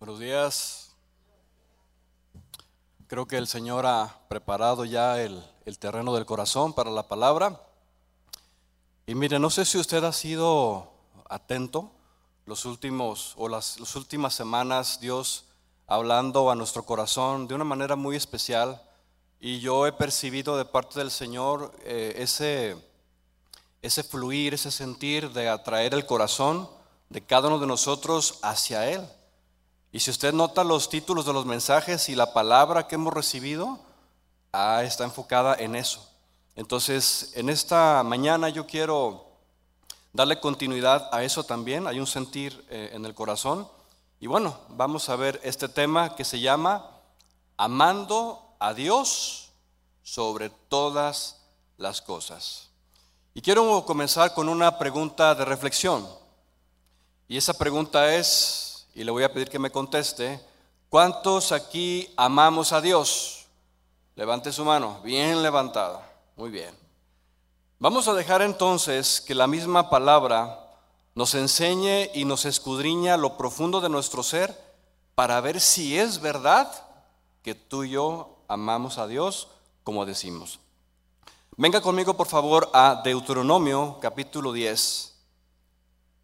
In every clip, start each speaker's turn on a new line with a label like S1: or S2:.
S1: Buenos días. Creo que el Señor ha preparado ya el, el terreno del corazón para la palabra. Y mire, no sé si usted ha sido atento los últimos o las, las últimas semanas, Dios hablando a nuestro corazón de una manera muy especial. Y yo he percibido de parte del Señor eh, ese, ese fluir, ese sentir de atraer el corazón de cada uno de nosotros hacia Él. Y si usted nota los títulos de los mensajes y la palabra que hemos recibido, ah, está enfocada en eso. Entonces, en esta mañana yo quiero darle continuidad a eso también. Hay un sentir eh, en el corazón. Y bueno, vamos a ver este tema que se llama Amando a Dios sobre todas las cosas. Y quiero comenzar con una pregunta de reflexión. Y esa pregunta es, y le voy a pedir que me conteste, ¿cuántos aquí amamos a Dios? Levante su mano, bien levantada, muy bien. Vamos a dejar entonces que la misma palabra nos enseñe y nos escudriña lo profundo de nuestro ser para ver si es verdad que tú y yo amamos a Dios como decimos. Venga conmigo por favor a Deuteronomio capítulo 10.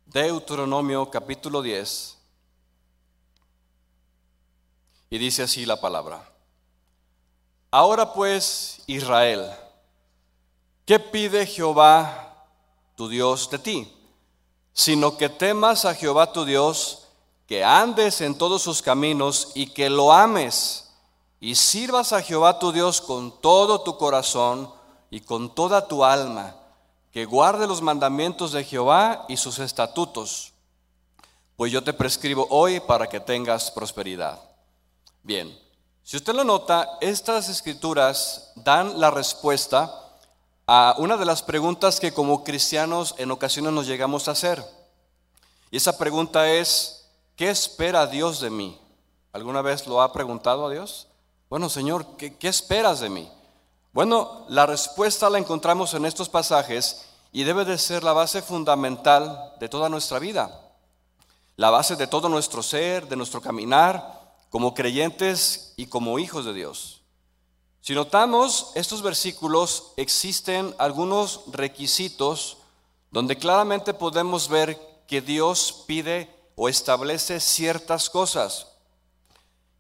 S1: Deuteronomio capítulo 10. Y dice así la palabra. Ahora pues, Israel, ¿qué pide Jehová tu Dios de ti? Sino que temas a Jehová tu Dios, que andes en todos sus caminos y que lo ames y sirvas a Jehová tu Dios con todo tu corazón y con toda tu alma, que guarde los mandamientos de Jehová y sus estatutos, pues yo te prescribo hoy para que tengas prosperidad. Bien, si usted lo nota, estas escrituras dan la respuesta a una de las preguntas que como cristianos en ocasiones nos llegamos a hacer. Y esa pregunta es, ¿qué espera Dios de mí? ¿Alguna vez lo ha preguntado a Dios? Bueno, Señor, ¿qué, qué esperas de mí? Bueno, la respuesta la encontramos en estos pasajes y debe de ser la base fundamental de toda nuestra vida, la base de todo nuestro ser, de nuestro caminar, como creyentes y como hijos de Dios. Si notamos estos versículos, existen algunos requisitos donde claramente podemos ver que Dios pide o establece ciertas cosas.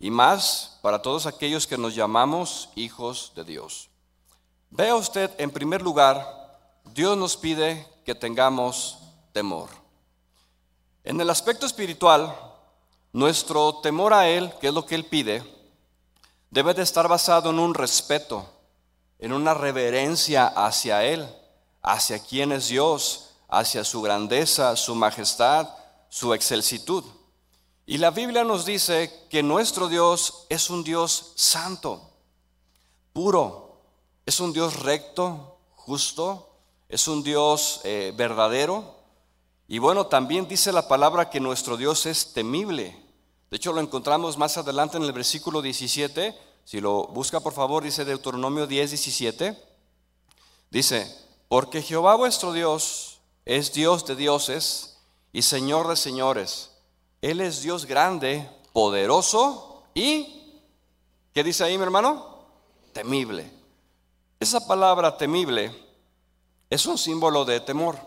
S1: Y más para todos aquellos que nos llamamos hijos de Dios. Vea usted, en primer lugar, Dios nos pide que tengamos temor. En el aspecto espiritual, nuestro temor a Él, que es lo que Él pide, debe de estar basado en un respeto, en una reverencia hacia Él, hacia quién es Dios, hacia su grandeza, su majestad, su excelsitud. Y la Biblia nos dice que nuestro Dios es un Dios santo, puro, es un Dios recto, justo, es un Dios eh, verdadero. Y bueno, también dice la palabra que nuestro Dios es temible. De hecho, lo encontramos más adelante en el versículo 17. Si lo busca, por favor, dice Deuteronomio 10, 17. Dice, porque Jehová vuestro Dios es Dios de dioses y Señor de señores. Él es Dios grande, poderoso y, ¿qué dice ahí mi hermano? Temible. Esa palabra temible es un símbolo de temor,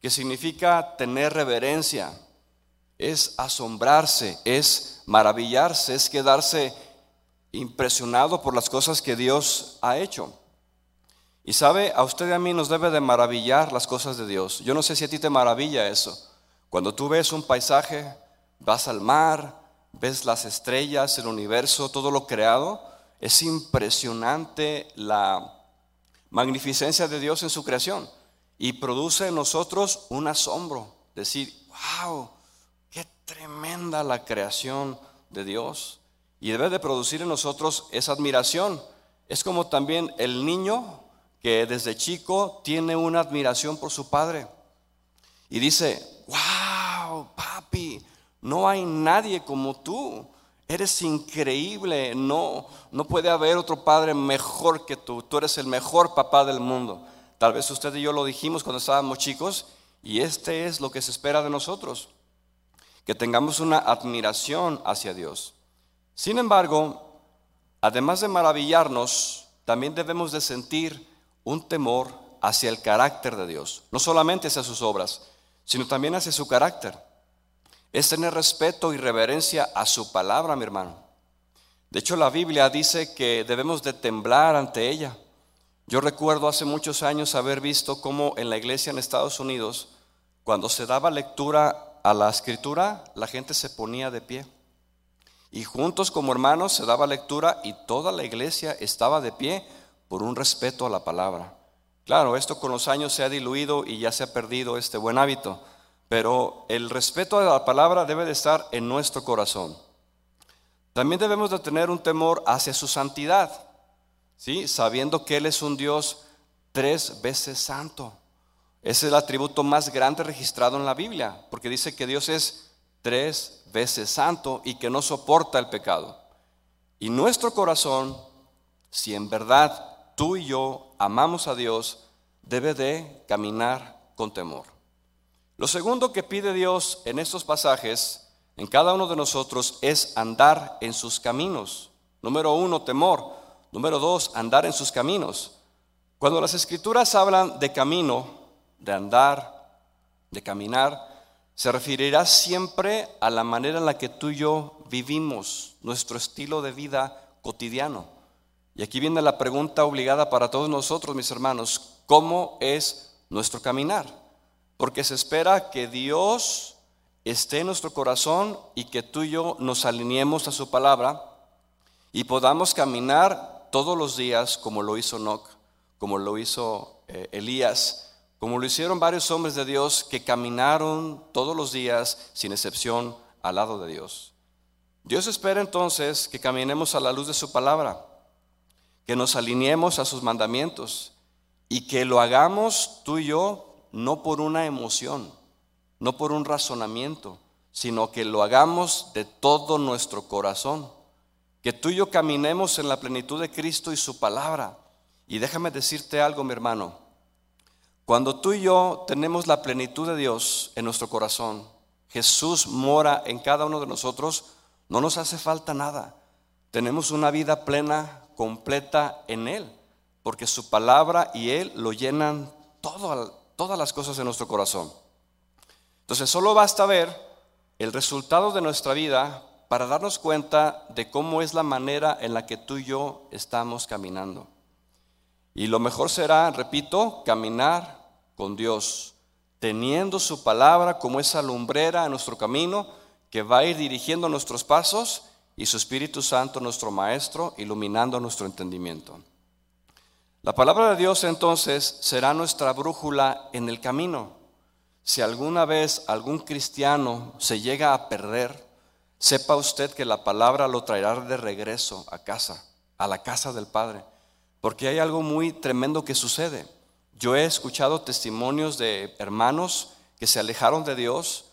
S1: que significa tener reverencia, es asombrarse, es maravillarse, es quedarse impresionado por las cosas que Dios ha hecho. Y sabe, a usted y a mí nos debe de maravillar las cosas de Dios. Yo no sé si a ti te maravilla eso. Cuando tú ves un paisaje, vas al mar, ves las estrellas, el universo, todo lo creado, es impresionante la magnificencia de Dios en su creación y produce en nosotros un asombro, decir, wow, tremenda la creación de Dios y debe de producir en nosotros esa admiración. Es como también el niño que desde chico tiene una admiración por su padre y dice, wow, papi, no hay nadie como tú. Eres increíble, no, no puede haber otro padre mejor que tú. Tú eres el mejor papá del mundo. Tal vez usted y yo lo dijimos cuando estábamos chicos y este es lo que se espera de nosotros que tengamos una admiración hacia Dios. Sin embargo, además de maravillarnos, también debemos de sentir un temor hacia el carácter de Dios, no solamente hacia sus obras, sino también hacia su carácter. Es tener respeto y reverencia a su palabra, mi hermano. De hecho, la Biblia dice que debemos de temblar ante ella. Yo recuerdo hace muchos años haber visto cómo en la iglesia en Estados Unidos, cuando se daba lectura a la escritura, la gente se ponía de pie. Y juntos como hermanos se daba lectura y toda la iglesia estaba de pie por un respeto a la palabra. Claro, esto con los años se ha diluido y ya se ha perdido este buen hábito, pero el respeto a la palabra debe de estar en nuestro corazón. También debemos de tener un temor hacia su santidad, ¿sí? sabiendo que Él es un Dios tres veces santo. Es el atributo más grande registrado en la Biblia, porque dice que Dios es tres veces santo y que no soporta el pecado. Y nuestro corazón, si en verdad tú y yo amamos a Dios, debe de caminar con temor. Lo segundo que pide Dios en estos pasajes, en cada uno de nosotros, es andar en sus caminos. Número uno, temor. Número dos, andar en sus caminos. Cuando las escrituras hablan de camino, de andar, de caminar, se referirá siempre a la manera en la que tú y yo vivimos, nuestro estilo de vida cotidiano. Y aquí viene la pregunta obligada para todos nosotros, mis hermanos, ¿cómo es nuestro caminar? Porque se espera que Dios esté en nuestro corazón y que tú y yo nos alineemos a su palabra y podamos caminar todos los días como lo hizo Noc, como lo hizo eh, Elías, como lo hicieron varios hombres de Dios que caminaron todos los días sin excepción al lado de Dios. Dios espera entonces que caminemos a la luz de su palabra que nos alineemos a sus mandamientos y que lo hagamos tú y yo no por una emoción, no por un razonamiento, sino que lo hagamos de todo nuestro corazón. Que tú y yo caminemos en la plenitud de Cristo y su palabra. Y déjame decirte algo, mi hermano. Cuando tú y yo tenemos la plenitud de Dios en nuestro corazón, Jesús mora en cada uno de nosotros, no nos hace falta nada. Tenemos una vida plena, completa en Él, porque su palabra y Él lo llenan todas las cosas de nuestro corazón. Entonces solo basta ver el resultado de nuestra vida para darnos cuenta de cómo es la manera en la que tú y yo estamos caminando. Y lo mejor será, repito, caminar con Dios, teniendo su palabra como esa lumbrera en nuestro camino que va a ir dirigiendo nuestros pasos y su Espíritu Santo, nuestro Maestro, iluminando nuestro entendimiento. La palabra de Dios entonces será nuestra brújula en el camino. Si alguna vez algún cristiano se llega a perder, sepa usted que la palabra lo traerá de regreso a casa, a la casa del Padre, porque hay algo muy tremendo que sucede. Yo he escuchado testimonios de hermanos que se alejaron de Dios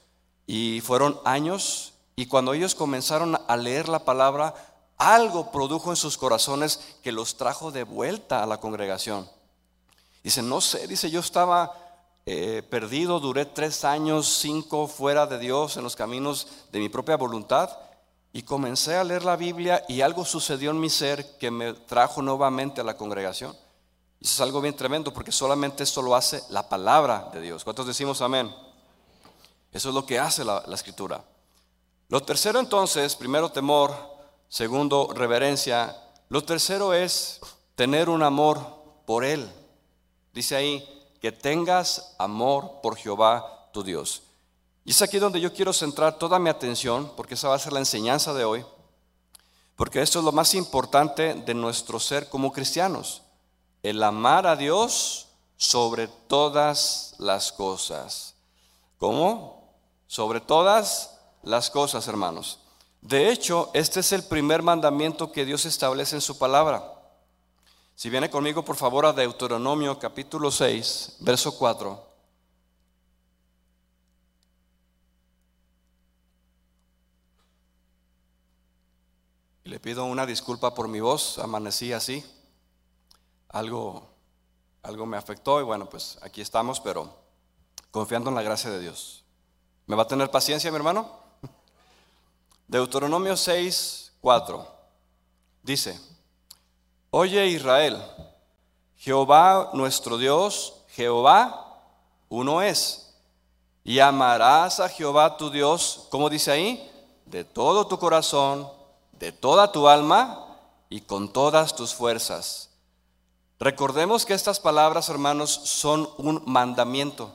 S1: y fueron años y cuando ellos comenzaron a leer la palabra, algo produjo en sus corazones que los trajo de vuelta a la congregación. Dice, no sé, dice, yo estaba eh, perdido, duré tres años, cinco fuera de Dios en los caminos de mi propia voluntad y comencé a leer la Biblia y algo sucedió en mi ser que me trajo nuevamente a la congregación. Y eso es algo bien tremendo porque solamente esto lo hace la palabra de Dios. ¿Cuántos decimos amén? Eso es lo que hace la escritura. Lo tercero entonces, primero temor, segundo reverencia. Lo tercero es tener un amor por Él. Dice ahí, que tengas amor por Jehová tu Dios. Y es aquí donde yo quiero centrar toda mi atención, porque esa va a ser la enseñanza de hoy, porque esto es lo más importante de nuestro ser como cristianos, el amar a Dios sobre todas las cosas. ¿Cómo? Sobre todas las cosas, hermanos. De hecho, este es el primer mandamiento que Dios establece en su palabra. Si viene conmigo, por favor, a Deuteronomio capítulo 6, verso 4. Le pido una disculpa por mi voz, amanecí así. Algo, algo me afectó y bueno, pues aquí estamos, pero confiando en la gracia de Dios. ¿Me va a tener paciencia, mi hermano? Deuteronomio 6, 4. Dice, Oye Israel, Jehová nuestro Dios, Jehová uno es. Y amarás a Jehová tu Dios, como dice ahí, de todo tu corazón, de toda tu alma y con todas tus fuerzas. Recordemos que estas palabras, hermanos, son un mandamiento,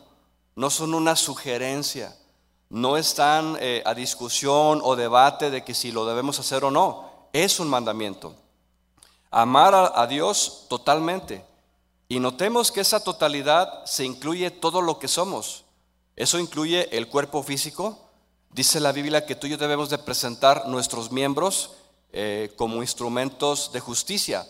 S1: no son una sugerencia, no están eh, a discusión o debate de que si lo debemos hacer o no, es un mandamiento. Amar a, a Dios totalmente. Y notemos que esa totalidad se incluye todo lo que somos. Eso incluye el cuerpo físico. Dice la Biblia que tú y yo debemos de presentar nuestros miembros eh, como instrumentos de justicia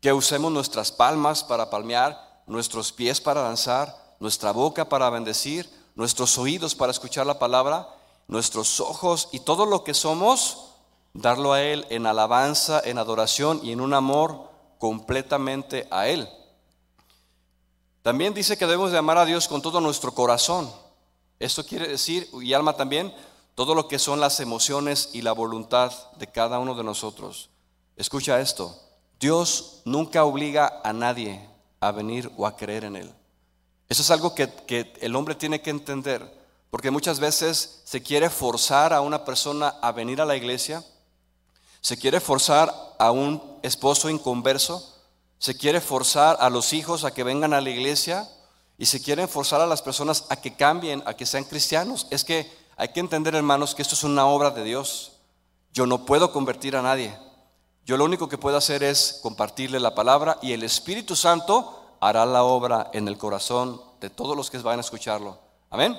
S1: que usemos nuestras palmas para palmear, nuestros pies para danzar, nuestra boca para bendecir, nuestros oídos para escuchar la palabra, nuestros ojos y todo lo que somos, darlo a Él en alabanza, en adoración y en un amor completamente a Él. También dice que debemos de amar a Dios con todo nuestro corazón. Esto quiere decir, y alma también, todo lo que son las emociones y la voluntad de cada uno de nosotros. Escucha esto, Dios nunca obliga a nadie a venir o a creer en Él. Eso es algo que, el hombre tiene que entender, porque muchas veces se quiere forzar a una persona a venir a la iglesia, se quiere forzar a un esposo inconverso, se quiere forzar a los hijos a que vengan a la iglesia y se quieren forzar a las personas a que cambien, a que sean cristianos. Es que hay que entender, hermanos, que esto es una obra de Dios. Yo no puedo convertir a nadie. Yo lo único que puedo hacer es compartirle la palabra y el Espíritu Santo hará la obra en el corazón de todos los que vayan a escucharlo. Amén.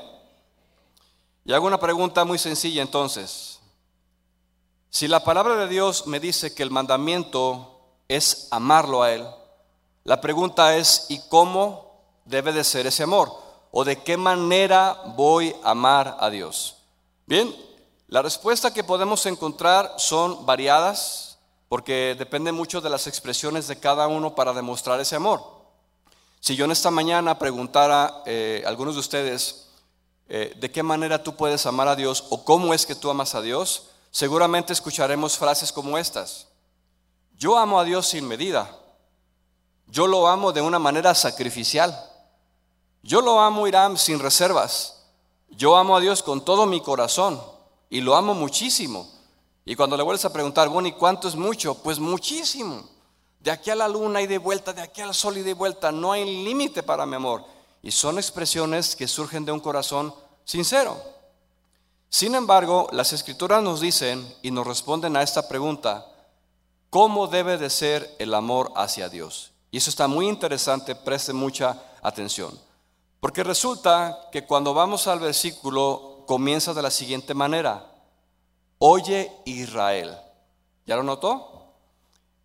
S1: Y hago una pregunta muy sencilla entonces. Si la palabra de Dios me dice que el mandamiento es amarlo a Él, la pregunta es, ¿y cómo debe de ser ese amor? ¿O de qué manera voy a amar a Dios? Bien, la respuesta que podemos encontrar son variadas, porque depende mucho de las expresiones de cada uno para demostrar ese amor. Si yo en esta mañana preguntara eh, a algunos de ustedes eh, de qué manera tú puedes amar a Dios o cómo es que tú amas a Dios, seguramente escucharemos frases como estas. Yo amo a Dios sin medida. Yo lo amo de una manera sacrificial. Yo lo amo, Irán, sin reservas. Yo amo a Dios con todo mi corazón y lo amo muchísimo. Y cuando le vuelves a preguntar, bueno, ¿y cuánto es mucho? Pues muchísimo. De aquí a la luna y de vuelta, de aquí al sol y de vuelta, no hay límite para mi amor. Y son expresiones que surgen de un corazón sincero. Sin embargo, las escrituras nos dicen y nos responden a esta pregunta, ¿cómo debe de ser el amor hacia Dios? Y eso está muy interesante, preste mucha atención. Porque resulta que cuando vamos al versículo comienza de la siguiente manera. Oye Israel. ¿Ya lo notó?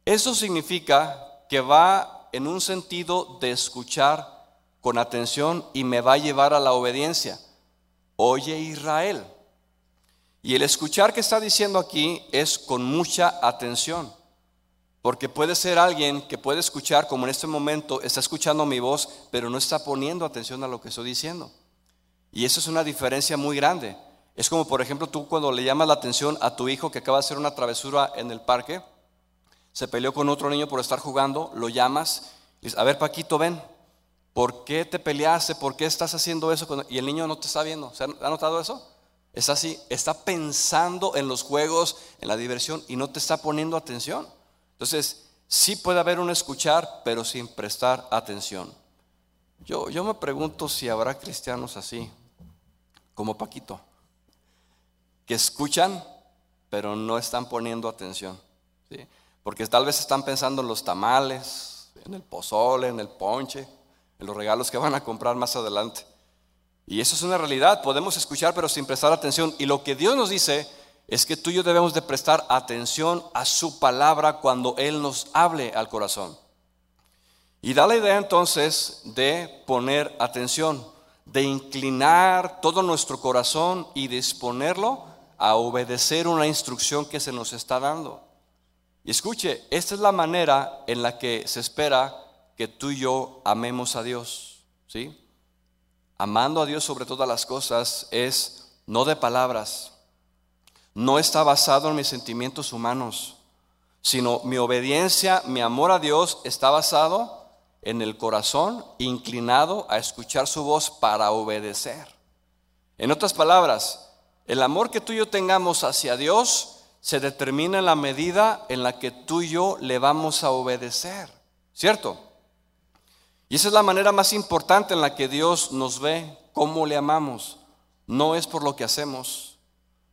S1: Eso significa que va en un sentido de escuchar con atención y me va a llevar a la obediencia. Oye Israel. Y el escuchar que está diciendo aquí es con mucha atención. Porque puede ser alguien que puede escuchar, como en este momento está escuchando mi voz, pero no está poniendo atención a lo que estoy diciendo. Y eso es una diferencia muy grande. Es como, por ejemplo, tú cuando le llamas la atención a tu hijo que acaba de hacer una travesura en el parque, se peleó con otro niño por estar jugando, lo llamas, y dices, a ver Paquito, ven, ¿por qué te peleaste? ¿Por qué estás haciendo eso? Y el niño no te está viendo. ¿Se ha notado eso? Está así, está pensando en los juegos, en la diversión y no te está poniendo atención. Entonces, sí puede haber un escuchar, pero sin prestar atención. Yo, yo me pregunto si habrá cristianos así, como Paquito que escuchan, pero no están poniendo atención. Porque tal vez están pensando en los tamales, en el pozole, en el ponche, en los regalos que van a comprar más adelante. Y eso es una realidad, podemos escuchar pero sin prestar atención. Y lo que Dios nos dice es que tú y yo debemos de prestar atención a su palabra cuando Él nos hable al corazón. Y da la idea entonces de poner atención, de inclinar todo nuestro corazón y disponerlo a obedecer una instrucción que se nos está dando. Y escuche, esta es la manera en la que se espera que tú y yo amemos a Dios, ¿sí? Amando a Dios sobre todas las cosas es no de palabras, no está basado en mis sentimientos humanos, sino mi obediencia, mi amor a Dios está basado en el corazón inclinado a escuchar su voz para obedecer. En otras palabras, el amor que tú y yo tengamos hacia Dios se determina en la medida en la que tú y yo le vamos a obedecer, ¿cierto? Y esa es la manera más importante en la que Dios nos ve, cómo le amamos. No es por lo que hacemos,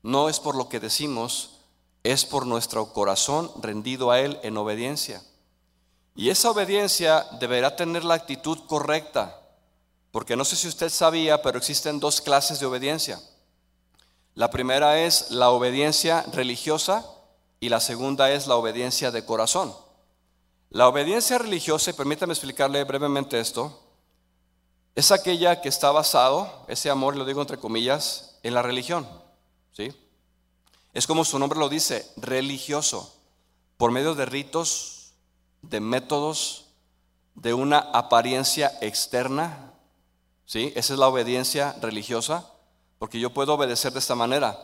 S1: no es por lo que decimos, es por nuestro corazón rendido a Él en obediencia. Y esa obediencia deberá tener la actitud correcta, porque no sé si usted sabía, pero existen dos clases de obediencia. La primera es la obediencia religiosa y la segunda es la obediencia de corazón. La obediencia religiosa, permítame explicarle brevemente esto, es aquella que está basado, ese amor, lo digo entre comillas, en la religión. ¿Sí? Es como su nombre lo dice, religioso, por medio de ritos, de métodos, de una apariencia externa. ¿Sí? Esa es la obediencia religiosa, porque yo puedo obedecer de esta manera.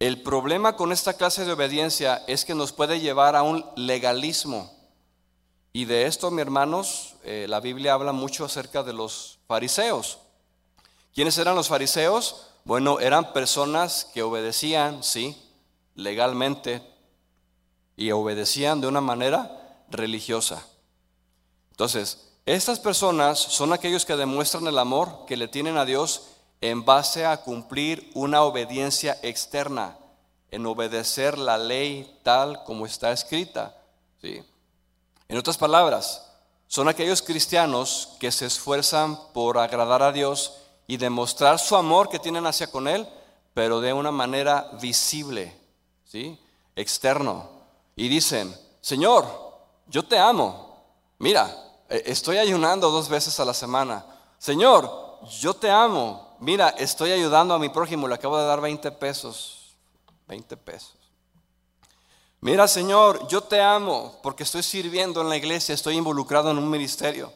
S1: El problema con esta clase de obediencia es que nos puede llevar a un legalismo. Y de esto, mis hermanos, eh, la Biblia habla mucho acerca de los fariseos. ¿Quiénes eran los fariseos? Bueno, eran personas que obedecían, sí, legalmente, y obedecían de una manera religiosa. Entonces, estas personas son aquellos que demuestran el amor que le tienen a Dios en base a cumplir una obediencia externa, en obedecer la ley tal como está escrita. ¿sí? En otras palabras, son aquellos cristianos que se esfuerzan por agradar a Dios y demostrar su amor que tienen hacia con Él, pero de una manera visible, ¿sí? externo. Y dicen, Señor, yo te amo. Mira, e, estoy ayunando dos veces a la semana. Señor, yo te amo. Mira, estoy ayudando a mi prójimo, le acabo de dar 20 pesos. 20 pesos. Mira, Señor, yo te amo porque estoy sirviendo en la iglesia, estoy involucrado en un ministerio.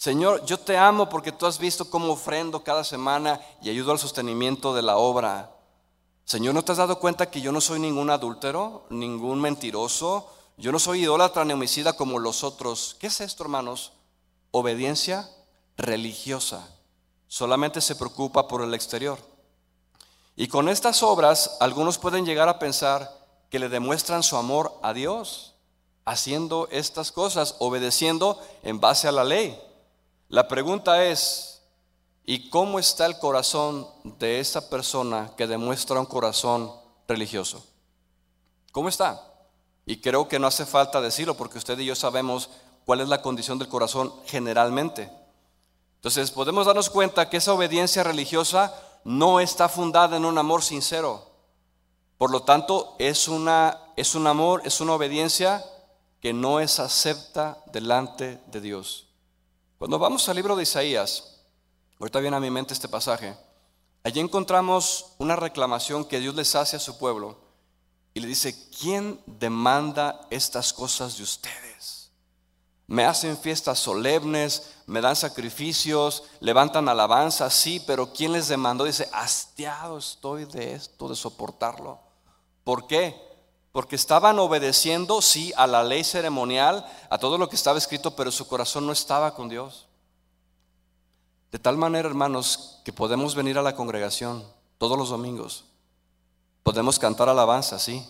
S1: Señor, yo te amo porque tú has visto cómo ofrendo cada semana y ayudo al sostenimiento de la obra. Señor, ¿no te has dado cuenta que yo no soy ningún adúltero, ningún mentiroso, yo no soy idólatra ni homicida como los otros. ¿Qué es esto, hermanos? Obediencia religiosa. Solamente se preocupa por el exterior. Y con estas obras, algunos pueden llegar a pensar que le demuestran su amor a Dios, haciendo estas cosas, obedeciendo en base a la ley. La pregunta es, ¿y cómo está el corazón de esa persona que demuestra un corazón religioso? ¿Cómo está? Y creo que no hace falta decirlo porque usted y yo sabemos cuál es la condición del corazón generalmente. Entonces podemos darnos cuenta que esa obediencia religiosa no está fundada en un amor sincero. Por lo tanto, es, una, es un amor, es una obediencia que no es acepta delante de Dios. Cuando vamos al libro de Isaías, ahorita viene a mi mente este pasaje, allí encontramos una reclamación que Dios les hace a su pueblo y le dice, ¿quién demanda estas cosas de ustedes? Me hacen fiestas solemnes, me dan sacrificios, levantan alabanza, sí, pero ¿quién les demandó? Dice, hastiado estoy de esto, de soportarlo. ¿Por qué? Porque estaban obedeciendo, sí, a la ley ceremonial, a todo lo que estaba escrito, pero su corazón no estaba con Dios. De tal manera, hermanos, que podemos venir a la congregación todos los domingos Podemos cantar alabanza, sí,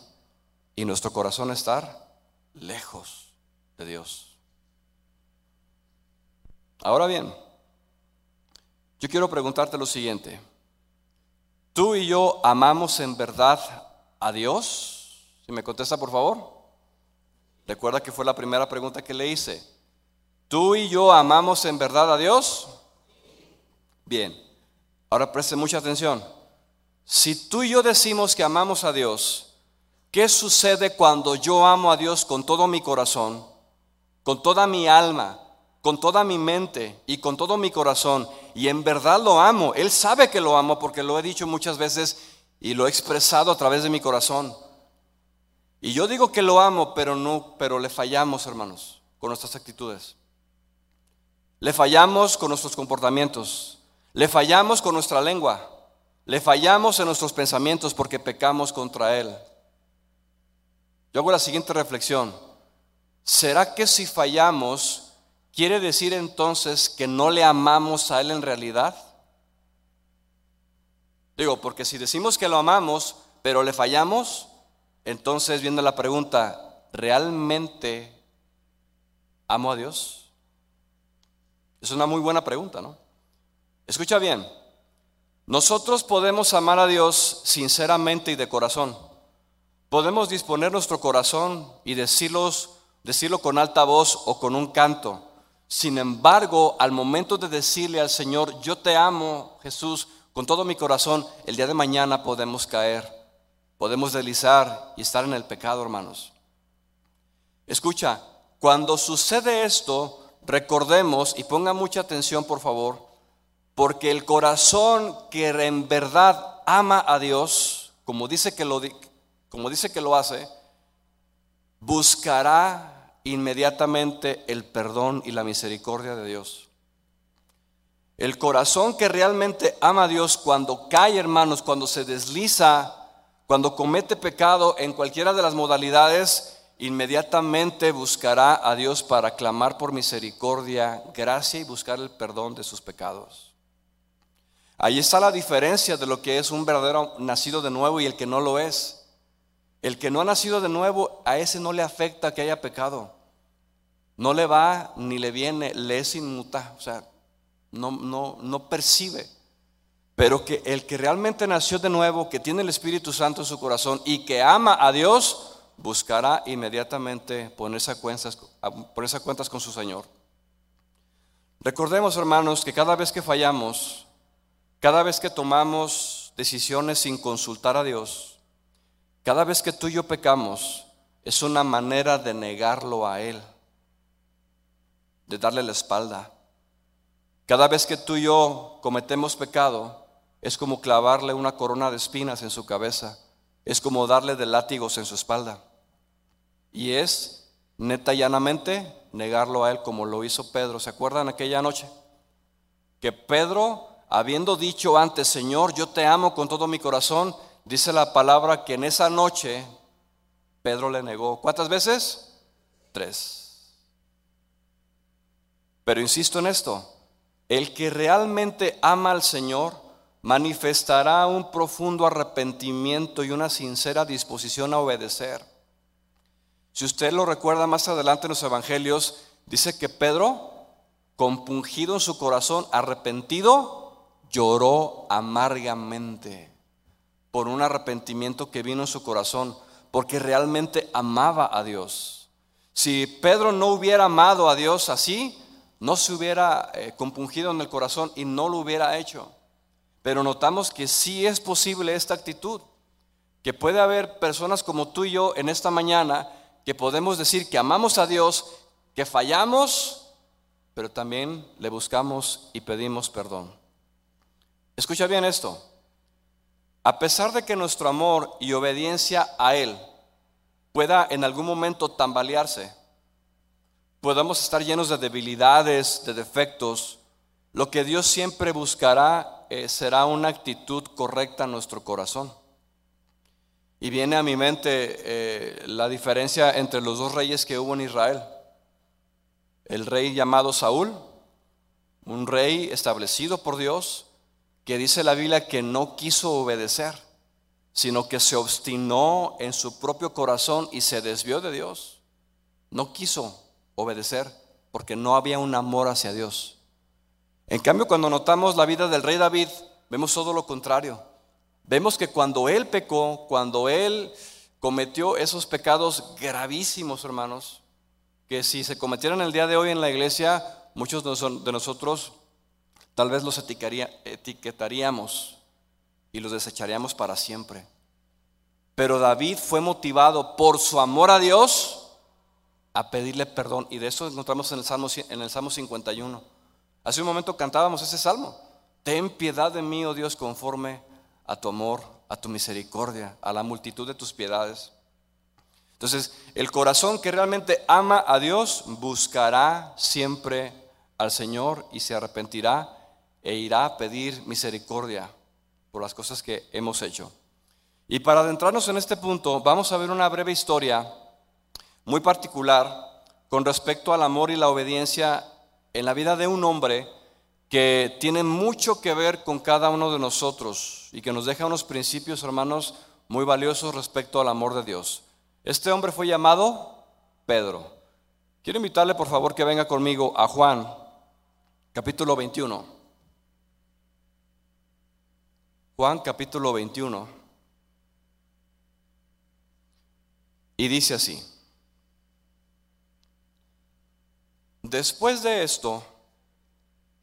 S1: y nuestro corazón estar lejos de Dios. Ahora bien, yo quiero preguntarte lo siguiente. ¿Tú y yo amamos en verdad a Dios? Si me contesta, por favor. Recuerda que fue la primera pregunta que le hice. ¿Tú y yo amamos en verdad a Dios? Bien. Ahora preste mucha atención. Si tú y yo decimos que amamos a Dios, ¿qué sucede cuando yo amo a Dios con todo mi corazón, con toda mi alma, con toda mi mente y con todo mi corazón? Y en verdad lo amo. Él sabe que lo amo porque lo he dicho muchas veces y lo he expresado a través de mi corazón. Y yo digo que lo amo, pero no, pero le fallamos, hermanos, con nuestras actitudes. Le fallamos con nuestros comportamientos. Le fallamos con nuestra lengua. Le fallamos en nuestros pensamientos porque pecamos contra Él. Yo hago la siguiente reflexión. ¿Será que si fallamos, quiere decir entonces que no le amamos a Él en realidad? Digo, porque si decimos que lo amamos, pero le fallamos, entonces viene la pregunta, ¿realmente amo a Dios? Es una muy buena pregunta, ¿no? Escucha bien, nosotros podemos amar a Dios sinceramente y de corazón. Podemos disponer nuestro corazón y decirlos, decirlo con alta voz o con un canto. Sin embargo, al momento de decirle al Señor, yo te amo, Jesús, con todo mi corazón, el día de mañana podemos caer, podemos deslizar y estar en el pecado, hermanos. Escucha, cuando sucede esto, recordemos y ponga mucha atención, por favor, porque el corazón que en verdad ama a Dios, como dice que lo, como dice que lo hace, buscará inmediatamente el perdón y la misericordia de Dios. El corazón que realmente ama a Dios cuando cae, hermanos, cuando se desliza, cuando comete pecado en cualquiera de las modalidades, inmediatamente buscará a Dios para clamar por misericordia, gracia y buscar el perdón de sus pecados. Ahí está la diferencia de lo que es un verdadero nacido de nuevo y el que no lo es. El que no ha nacido de nuevo, a ese no le afecta que haya pecado. No le va ni le viene, le es inmuta. O sea, no, no, no percibe. Pero que el que realmente nació de nuevo, que tiene el Espíritu Santo en su corazón y que ama a Dios, buscará inmediatamente ponerse a cuentas, cuentas con su Señor. Recordemos, hermanos, que cada vez que fallamos, cada vez que tomamos decisiones sin consultar a Dios, cada vez que tú y yo pecamos, es una manera de negarlo a Él, de darle la espalda. Cada vez que tú y yo cometemos pecado, es como clavarle una corona de espinas en su cabeza, es como darle de látigos en su espalda. Y es, neta y llanamente, negarlo a él como lo hizo Pedro. ¿Se acuerdan aquella noche? Que Pedro, habiendo dicho antes, Señor, yo te amo con todo mi corazón, dice la palabra que en esa noche Pedro le negó. ¿Cuántas veces? Tres. Pero insisto en esto, el que realmente ama al Señor manifestará un profundo arrepentimiento y una sincera disposición a obedecer. Si usted lo recuerda más adelante en los evangelios, dice que Pedro, compungido en su corazón, arrepentido, lloró amargamente por un arrepentimiento que vino en su corazón, porque realmente amaba a Dios. Si Pedro no hubiera amado a Dios así, no se hubiera eh, compungido en el corazón y no lo hubiera hecho. Pero notamos que sí es posible esta actitud, que puede haber personas como tú y yo en esta mañana que podemos decir que amamos a Dios, que fallamos, pero también le buscamos y pedimos perdón. Escucha bien esto. A pesar de que nuestro amor y obediencia a Él pueda en algún momento tambalearse, podamos estar llenos de debilidades, de defectos, lo que Dios siempre buscará eh, será una actitud correcta en nuestro corazón. Y viene a mi mente eh, la diferencia entre los dos reyes que hubo en Israel. El rey llamado Saúl, un rey establecido por Dios, que dice la Biblia que no quiso obedecer, sino que se obstinó en su propio corazón y se desvió de Dios. No quiso obedecer porque no había un amor hacia Dios. En cambio, cuando notamos la vida del rey David, vemos todo lo contrario. Vemos que cuando él pecó, cuando él cometió esos pecados gravísimos, hermanos, que si se cometieran el día de hoy en la iglesia, muchos de nosotros tal vez los etiquetaríamos y los desecharíamos para siempre. Pero David fue motivado por su amor a Dios a pedirle perdón. Y de eso encontramos en el Salmo, en el Salmo 51. Hace un momento cantábamos ese salmo. Ten piedad de mí, oh Dios, conforme a tu amor, a tu misericordia, a la multitud de tus piedades. Entonces, el corazón que realmente ama a Dios buscará siempre al Señor y se arrepentirá e irá a pedir misericordia. por las cosas que hemos hecho. Y para adentrarnos en este punto, vamos a ver una breve historia muy particular con respecto al amor y la obediencia en la vida de un hombre que tiene mucho que ver con cada uno de nosotros y que nos deja unos principios, hermanos, muy valiosos respecto al amor de Dios. Este hombre fue llamado Pedro. Quiero invitarle, por favor, que venga conmigo a Juan, capítulo 21. Juan, capítulo 21. Y dice así. Después de esto,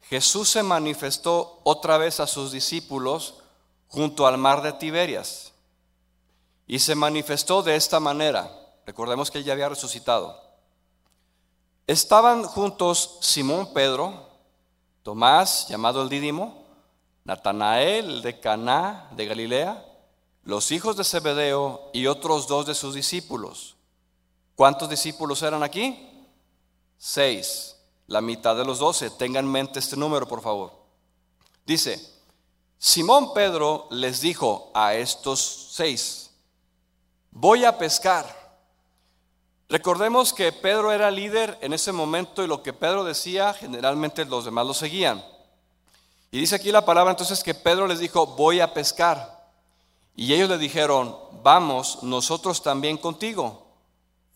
S1: Jesús se manifestó otra vez a sus discípulos junto al mar de Tiberias. Y se manifestó de esta manera. Recordemos que él ya había resucitado. Estaban juntos Simón Pedro, Tomás, llamado el Dídimo, Natanael de Caná de Galilea, los hijos de Zebedeo y otros dos de sus discípulos. ¿Cuántos discípulos eran aquí? Seis la mitad de los doce. Tengan en mente este número, por favor. Dice, Simón Pedro les dijo a estos seis, voy a pescar. Recordemos que Pedro era líder en ese momento y lo que Pedro decía, generalmente los demás lo seguían. Y dice aquí la palabra entonces que Pedro les dijo, voy a pescar. Y ellos le dijeron, vamos nosotros también contigo.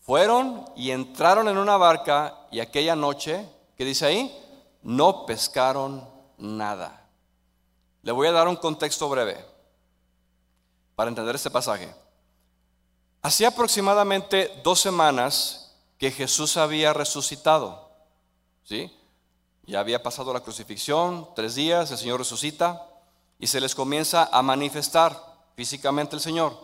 S1: Fueron y entraron en una barca y aquella noche ¿Qué dice ahí? No pescaron nada. Le voy a dar un contexto breve para entender este pasaje. Hacía aproximadamente dos semanas que Jesús había resucitado. ¿Sí? Ya había pasado la crucifixión, tres días, el Señor resucita y se les comienza a manifestar físicamente el Señor.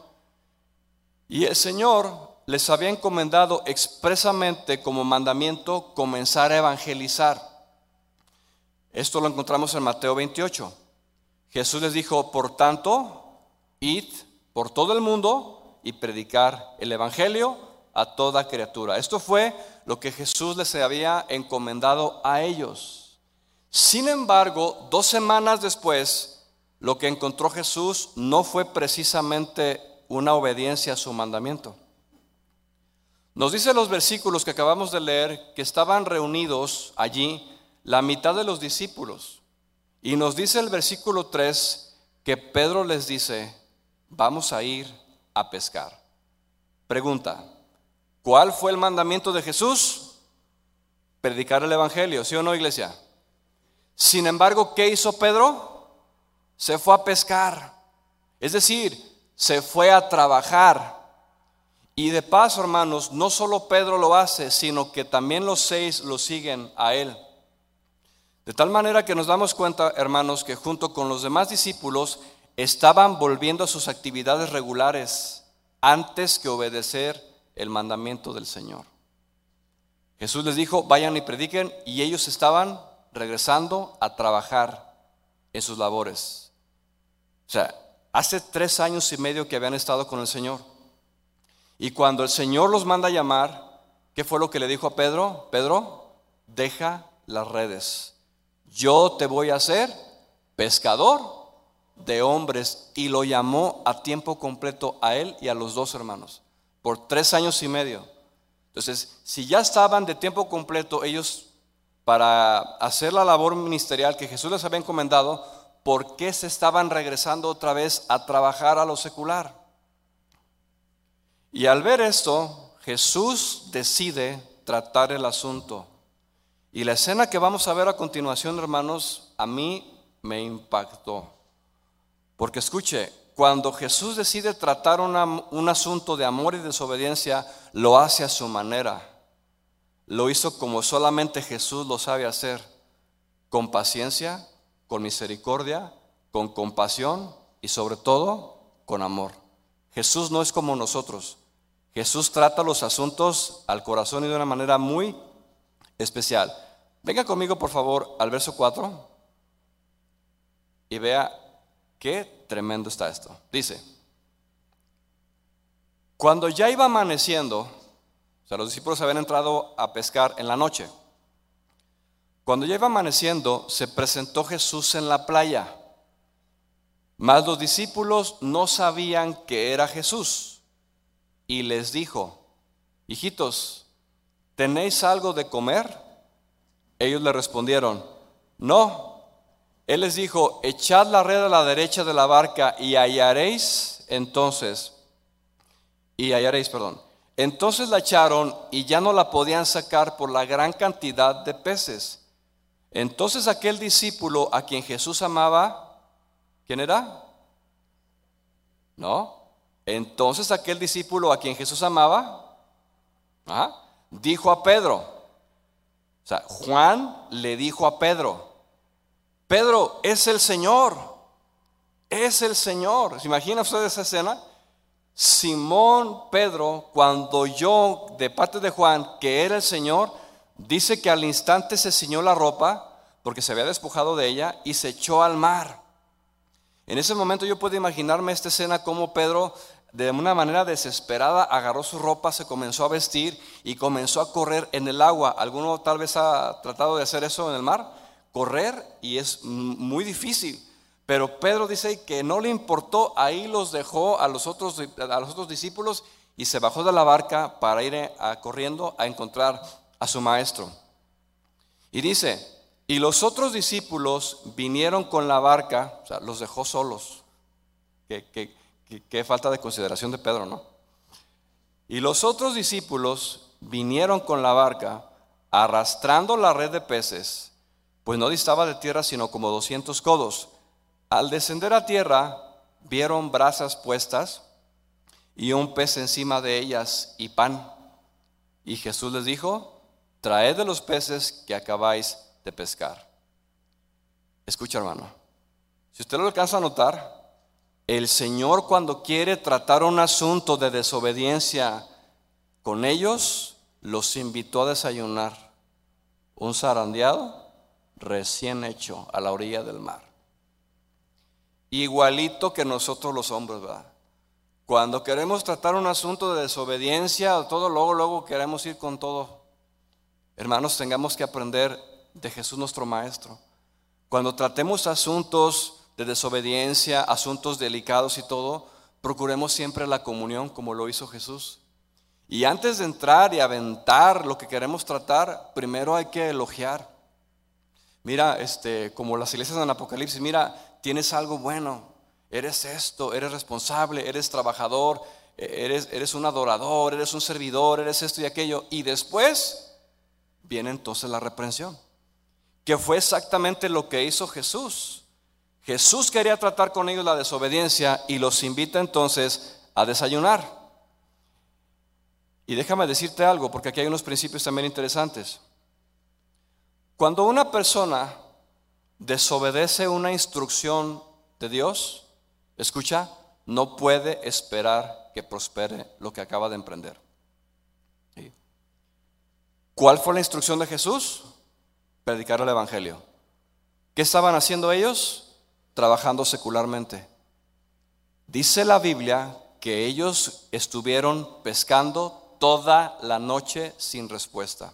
S1: Y el Señor les había encomendado expresamente como mandamiento comenzar a evangelizar. Esto lo encontramos en Mateo 28. Jesús les dijo, por tanto, id por todo el mundo y predicar el Evangelio a toda criatura. Esto fue lo que Jesús les había encomendado a ellos. Sin embargo, dos semanas después, lo que encontró Jesús no fue precisamente una obediencia a su mandamiento. Nos dice los versículos que acabamos de leer que estaban reunidos allí la mitad de los discípulos. Y nos dice el versículo 3 que Pedro les dice, vamos a ir a pescar. Pregunta, ¿cuál fue el mandamiento de Jesús? Predicar el Evangelio, ¿sí o no, iglesia? Sin embargo, ¿qué hizo Pedro? Se fue a pescar. Es decir, se fue a trabajar. Y de paso, hermanos, no solo Pedro lo hace, sino que también los seis lo siguen a él. De tal manera que nos damos cuenta, hermanos, que junto con los demás discípulos estaban volviendo a sus actividades regulares antes que obedecer el mandamiento del Señor. Jesús les dijo, vayan y prediquen, y ellos estaban regresando a trabajar en sus labores. O sea, hace tres años y medio que habían estado con el Señor. Y cuando el Señor los manda a llamar, ¿qué fue lo que le dijo a Pedro? Pedro, deja las redes. Yo te voy a hacer pescador de hombres. Y lo llamó a tiempo completo a él y a los dos hermanos, por tres años y medio. Entonces, si ya estaban de tiempo completo ellos para hacer la labor ministerial que Jesús les había encomendado, ¿por qué se estaban regresando otra vez a trabajar a lo secular? Y al ver esto, Jesús decide tratar el asunto. Y la escena que vamos a ver a continuación, hermanos, a mí me impactó. Porque escuche, cuando Jesús decide tratar un asunto de amor y desobediencia, lo hace a su manera. Lo hizo como solamente Jesús lo sabe hacer, con paciencia, con misericordia, con compasión y sobre todo con amor. Jesús no es como nosotros. Jesús trata los asuntos al corazón y de una manera muy especial. Venga conmigo, por favor, al verso 4 y vea qué tremendo está esto. Dice, cuando ya iba amaneciendo, o sea, los discípulos habían entrado a pescar en la noche. Cuando ya iba amaneciendo, se presentó Jesús en la playa. Mas los discípulos no sabían que era Jesús. Y les dijo, hijitos, ¿tenéis algo de comer? Ellos le respondieron, no. Él les dijo, echad la red a la derecha de la barca y hallaréis entonces, y hallaréis, perdón. Entonces la echaron y ya no la podían sacar por la gran cantidad de peces. Entonces aquel discípulo a quien Jesús amaba, ¿Quién era? ¿No? Entonces aquel discípulo a quien Jesús amaba, dijo a Pedro, o sea, Juan le dijo a Pedro, Pedro es el Señor, es el Señor. ¿Se imagina usted esa escena? Simón Pedro, cuando oyó de parte de Juan que era el Señor, dice que al instante se ciñó la ropa porque se había despojado de ella y se echó al mar. En ese momento yo puedo imaginarme esta escena como Pedro de una manera desesperada agarró su ropa, se comenzó a vestir y comenzó a correr en el agua. ¿Alguno tal vez ha tratado de hacer eso en el mar? Correr y es muy difícil. Pero Pedro dice que no le importó, ahí los dejó a los otros, a los otros discípulos y se bajó de la barca para ir corriendo a encontrar a su maestro. Y dice, y los otros discípulos vinieron con la barca, o sea, los dejó solos. Qué, falta de consideración de Pedro, ¿no? Y los otros discípulos vinieron con la barca arrastrando la red de peces, pues no distaba de tierra sino como 200 codos. Al descender a tierra, vieron brasas puestas y un pez encima de ellas y pan. Y Jesús les dijo, traed de los peces que acabáis de pescar. Escucha hermano, si usted lo alcanza a notar, el Señor cuando quiere tratar un asunto de desobediencia con ellos, los invitó a desayunar un zarandeado recién hecho a la orilla del mar. Igualito que nosotros los hombres, ¿verdad? Cuando queremos tratar un asunto de desobediencia, todo luego, luego queremos ir con todo. Hermanos, tengamos que aprender de Jesús nuestro Maestro. Cuando tratemos asuntos de desobediencia, asuntos delicados y todo, procuremos siempre la comunión como lo hizo Jesús. Y antes de entrar y aventar lo que queremos tratar, primero hay que elogiar. Mira, este, como las iglesias en Apocalipsis, mira, tienes algo bueno, eres esto, eres responsable, eres trabajador, eres, eres un adorador, eres un servidor, eres esto y aquello. Y después viene entonces la reprensión que fue exactamente lo que hizo Jesús. Jesús quería tratar con ellos la desobediencia y los invita entonces a desayunar. Y déjame decirte algo, porque aquí hay unos principios también interesantes. Cuando una persona desobedece una instrucción de Dios, escucha, no puede esperar que prospere lo que acaba de emprender. ¿Cuál fue la instrucción de Jesús? predicar el Evangelio. ¿Qué estaban haciendo ellos? Trabajando secularmente. Dice la Biblia que ellos estuvieron pescando toda la noche sin respuesta.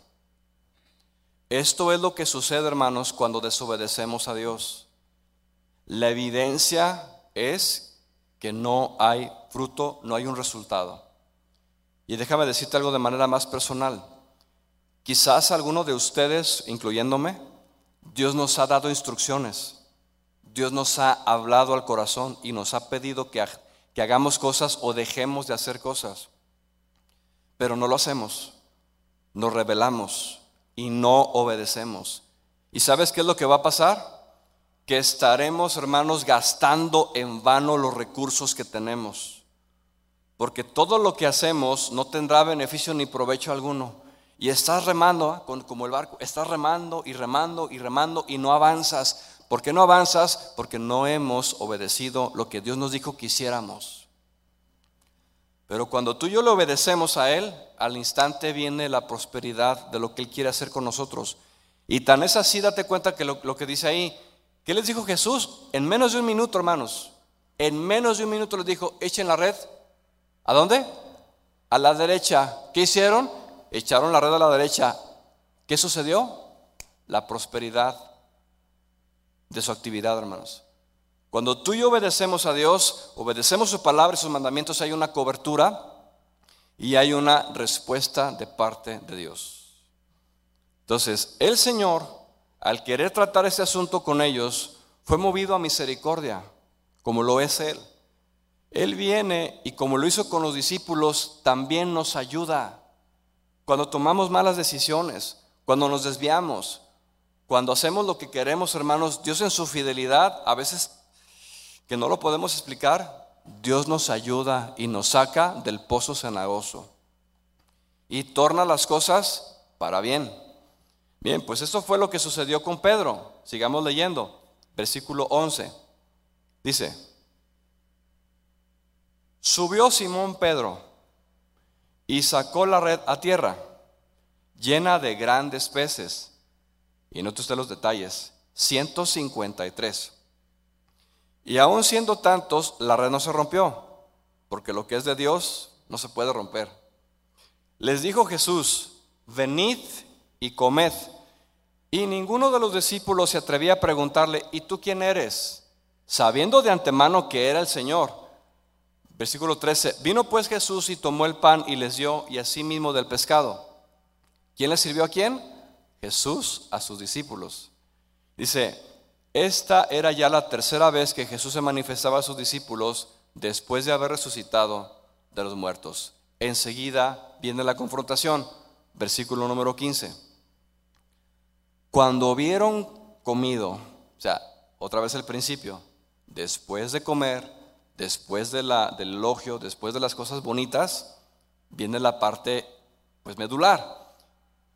S1: Esto es lo que sucede, hermanos, cuando desobedecemos a Dios. La evidencia es que no hay fruto, no hay un resultado. Y déjame decirte algo de manera más personal. Quizás alguno de ustedes, incluyéndome, Dios nos ha dado instrucciones. Dios nos ha hablado al corazón y nos ha pedido que, que hagamos cosas o dejemos de hacer cosas. Pero no lo hacemos. Nos rebelamos y no obedecemos. ¿Y sabes qué es lo que va a pasar? Que estaremos, hermanos, gastando en vano los recursos que tenemos. Porque todo lo que hacemos no tendrá beneficio ni provecho alguno. Y estás remando, ¿ah? como el barco, estás remando y remando y remando y no avanzas. ¿Por qué no avanzas? Porque no hemos obedecido lo que Dios nos dijo que hiciéramos. Pero cuando tú y yo le obedecemos a Él, al instante viene la prosperidad de lo que Él quiere hacer con nosotros. Y tan es así, date cuenta que lo, lo que dice ahí, ¿qué les dijo Jesús? En menos de un minuto, hermanos, en menos de un minuto les dijo, echen la red. ¿A dónde? A la derecha. ¿Qué hicieron? echaron la red a la derecha. ¿Qué sucedió? La prosperidad de su actividad, hermanos. Cuando tú y yo obedecemos a Dios, obedecemos su palabra y sus mandamientos, hay una cobertura y hay una respuesta de parte de Dios. Entonces, el Señor, al querer tratar este asunto con ellos, fue movido a misericordia, como lo es Él. Él viene y como lo hizo con los discípulos, también nos ayuda. Cuando tomamos malas decisiones, cuando nos desviamos, cuando hacemos lo que queremos, hermanos, Dios en su fidelidad, a veces que no lo podemos explicar, Dios nos ayuda y nos saca del pozo cenagoso y torna las cosas para bien. Bien, pues esto fue lo que sucedió con Pedro. Sigamos leyendo. Versículo 11. Dice, subió Simón Pedro y sacó la red a tierra, llena de grandes peces. Y note usted los detalles, 153. Y aún siendo tantos, la red no se rompió, porque lo que es de Dios no se puede romper. Les dijo Jesús, venid y comed. Y ninguno de los discípulos se atrevía a preguntarle, ¿y tú quién eres? Sabiendo de antemano que era el Señor. Versículo 13, vino pues Jesús y tomó el pan y les dio, y asimismo del pescado. ¿Quién le sirvió a quién? Jesús a sus discípulos. Dice, esta era ya la tercera vez que Jesús se manifestaba a sus discípulos después de haber resucitado de los muertos. Enseguida viene la confrontación, versículo número 15. Cuando vieron comido, o sea, otra vez el principio, después de comer, después de la, del elogio, después de las cosas bonitas, viene la parte pues medular.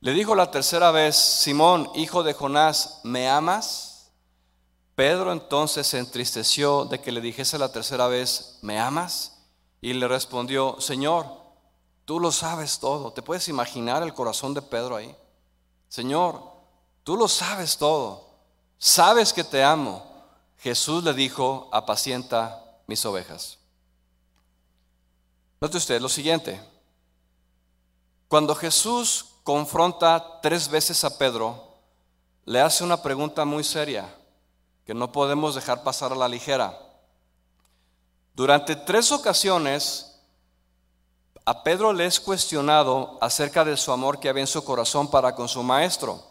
S1: Le dijo la tercera vez, Simón, hijo de Jonás, ¿me amas? Pedro entonces se entristeció de que le dijese la tercera vez, ¿me amas? Y le respondió, Señor, tú lo sabes todo. ¿Te puedes imaginar el corazón de Pedro ahí? Señor, tú lo sabes todo. Sabes que te amo. Jesús le dijo, apacienta mis ovejas. Note usted lo siguiente. Cuando Jesús confronta tres veces a Pedro, le hace una pregunta muy seria que no podemos dejar pasar a la ligera. Durante tres ocasiones, a Pedro le es cuestionado acerca de su amor que había en su corazón para con su maestro,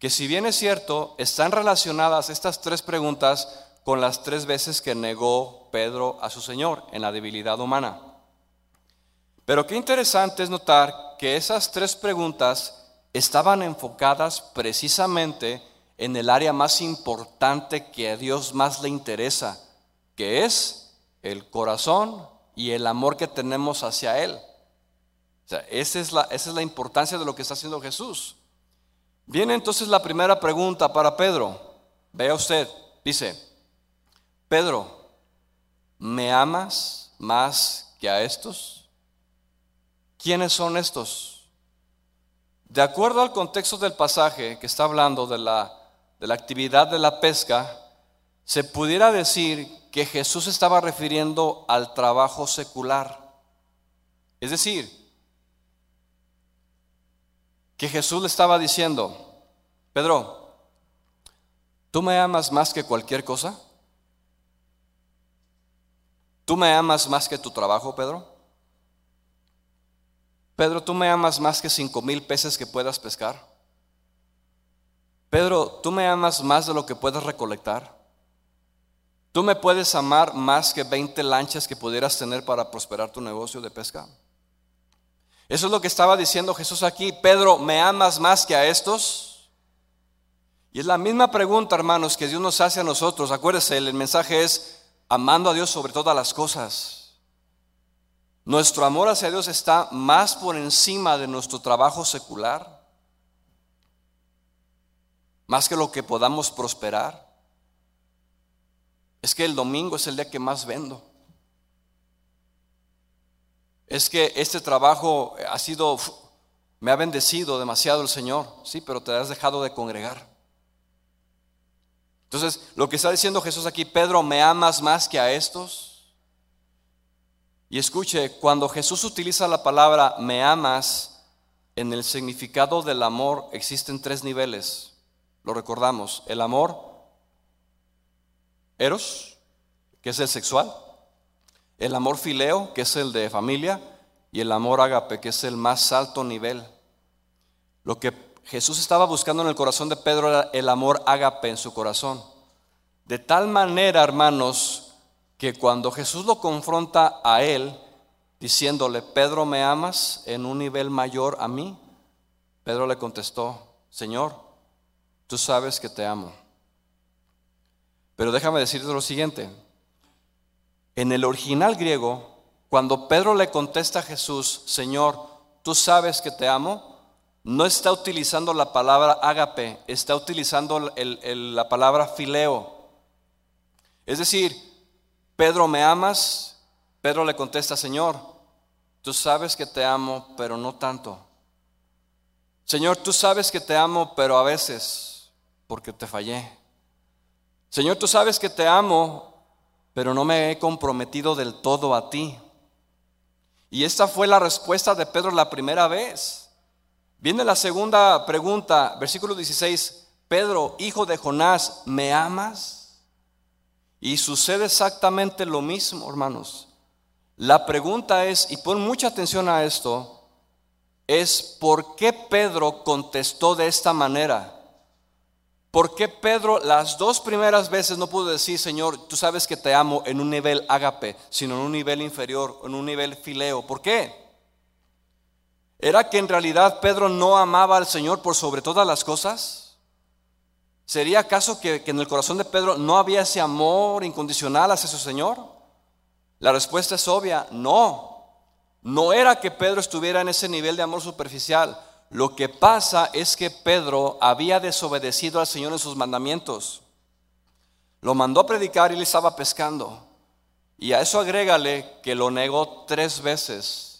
S1: que si bien es cierto, están relacionadas estas tres preguntas con las tres veces que negó Pedro a su Señor en la debilidad humana. Pero qué interesante es notar que esas tres preguntas estaban enfocadas precisamente en el área más importante que a Dios más le interesa, que es el corazón y el amor que tenemos hacia Él. O sea, esa es la, esa es la importancia de lo que está haciendo Jesús. Viene entonces la primera pregunta para Pedro. Vea usted, dice, Pedro, ¿me amas más que a estos? ¿Quiénes son estos? De acuerdo al contexto del pasaje que está hablando de la, de la actividad de la pesca, se pudiera decir que Jesús estaba refiriendo al trabajo secular. Es decir, que Jesús le estaba diciendo, Pedro, ¿tú me amas más que cualquier cosa? ¿Tú me amas más que tu trabajo, Pedro? Pedro, ¿tú me amas más que cinco mil peces que puedas pescar? Pedro, ¿tú me amas más de lo que puedas recolectar? ¿Tú me puedes amar más que 20 lanchas que pudieras tener para prosperar tu negocio de pesca? Eso es lo que estaba diciendo Jesús aquí. Pedro, ¿me amas más que a estos? Y es la misma pregunta, hermanos, que Dios nos hace a nosotros. Acuérdense, el mensaje es amando a Dios sobre todas las cosas. Nuestro amor hacia Dios está más por encima de nuestro trabajo secular, más que lo que podamos prosperar. Es que el domingo es el día que más vendo. Es que este trabajo ha sido, me ha bendecido demasiado el Señor. Sí, pero te has dejado de congregar. Entonces, lo que está diciendo Jesús aquí, Pedro, ¿me amas más que a estos? Y escuche, cuando Jesús utiliza la palabra me amas, en el significado del amor existen tres niveles. Lo recordamos, el amor eros, que es el sexual, el amor fileo, que es el de familia, y el amor ágape, que es el más alto nivel. Lo que Jesús estaba buscando en el corazón de Pedro era el amor ágape en su corazón. De tal manera, hermanos, que cuando Jesús lo confronta a él, diciéndole, Pedro, ¿me amas en un nivel mayor a mí? Pedro le contestó, Señor, tú sabes que te amo. Pero déjame decirte lo siguiente, en el original griego, cuando Pedro le contesta a Jesús, Señor, tú sabes que te amo, no está utilizando la palabra ágape, está utilizando la palabra fileo. Es decir, Pedro, ¿me amas? Pedro le contesta, Señor, tú sabes que te amo, pero no tanto. Señor, tú sabes que te amo, pero a veces, porque te fallé. Señor, tú sabes que te amo, pero no me he comprometido del todo a ti. Y esta fue la respuesta de Pedro la primera vez. Viene la segunda pregunta, versículo 16, Pedro, hijo de Jonás, ¿me amas? Y sucede exactamente lo mismo, hermanos. La pregunta es, y pon mucha atención a esto, es ¿por qué Pedro contestó de esta manera? ¿Por qué Pedro las dos primeras veces no pudo decir, Señor, tú sabes que te amo en un nivel ágape, sino en un nivel inferior, en un nivel fileo? ¿Por qué? ¿Era que en realidad Pedro no amaba al Señor por sobre todas las cosas? ¿Sería acaso que, en el corazón de Pedro no había ese amor incondicional hacia su Señor? La respuesta es obvia, no. No era que Pedro estuviera en ese nivel de amor superficial. Lo que pasa es que Pedro había desobedecido al Señor en sus mandamientos. Lo mandó a predicar y le estaba pescando. Y a eso agrégale que lo negó tres veces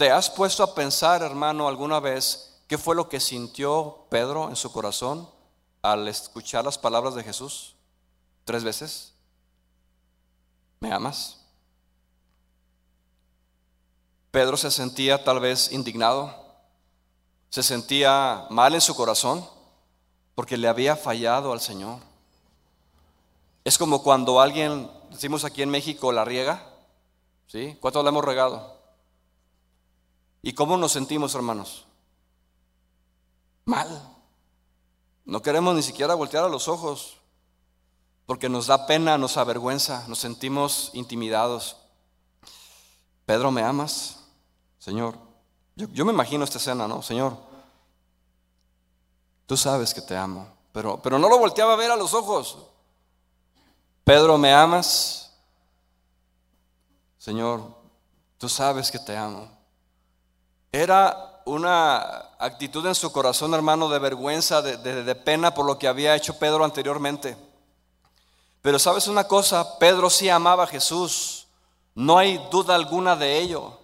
S1: ¿Te has puesto a pensar, hermano, alguna vez qué fue lo que sintió Pedro en su corazón al escuchar las palabras de Jesús? Tres veces. ¿Me amas? Pedro se sentía tal vez indignado, se sentía mal en su corazón porque le había fallado al Señor. Es como cuando alguien, decimos aquí en México, la riega, ¿sí? ¿Cuánto le hemos regado? ¿Y cómo nos sentimos, hermanos? Mal. No queremos ni siquiera voltear a los ojos, porque nos da pena, nos avergüenza, nos sentimos intimidados. Pedro, ¿me amas? Señor, yo, me imagino esta escena, ¿no? Señor, tú sabes que te amo, pero, pero no lo volteaba a ver a los ojos. Pedro, ¿me amas? Señor, tú sabes que te amo. Era una actitud en su corazón, hermano, de vergüenza, de, pena por lo que había hecho Pedro anteriormente. Pero sabes una cosa, Pedro sí amaba a Jesús, no hay duda alguna de ello.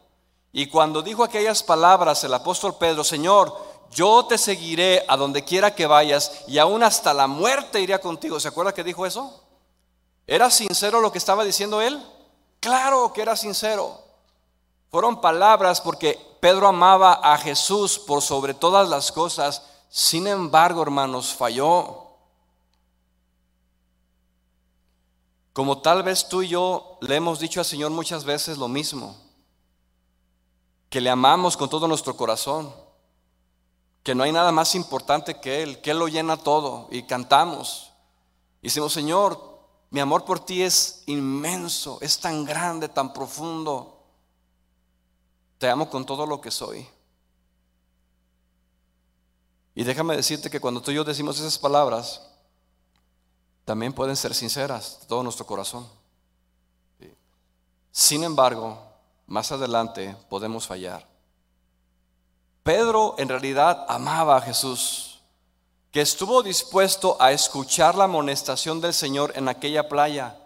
S1: Y cuando dijo aquellas palabras el apóstol Pedro, Señor, yo te seguiré a donde quiera que vayas y aún hasta la muerte iré contigo. ¿Se acuerda que dijo eso? ¿Era sincero lo que estaba diciendo él? Claro que era sincero. Fueron palabras porque Pedro amaba a Jesús por sobre todas las cosas. Sin embargo, hermanos, falló. Como tal vez tú y yo le hemos dicho al Señor muchas veces lo mismo, que le amamos con todo nuestro corazón, que no hay nada más importante que Él, que Él lo llena todo y cantamos. Y decimos, Señor, mi amor por ti es inmenso, es tan grande, tan profundo. Te amo con todo lo que soy. Y déjame decirte que cuando tú y yo decimos esas palabras, también pueden ser sinceras de todo nuestro corazón. Sin embargo, más adelante podemos fallar. Pedro en realidad amaba a Jesús, que estuvo dispuesto a escuchar la amonestación del Señor en aquella playa.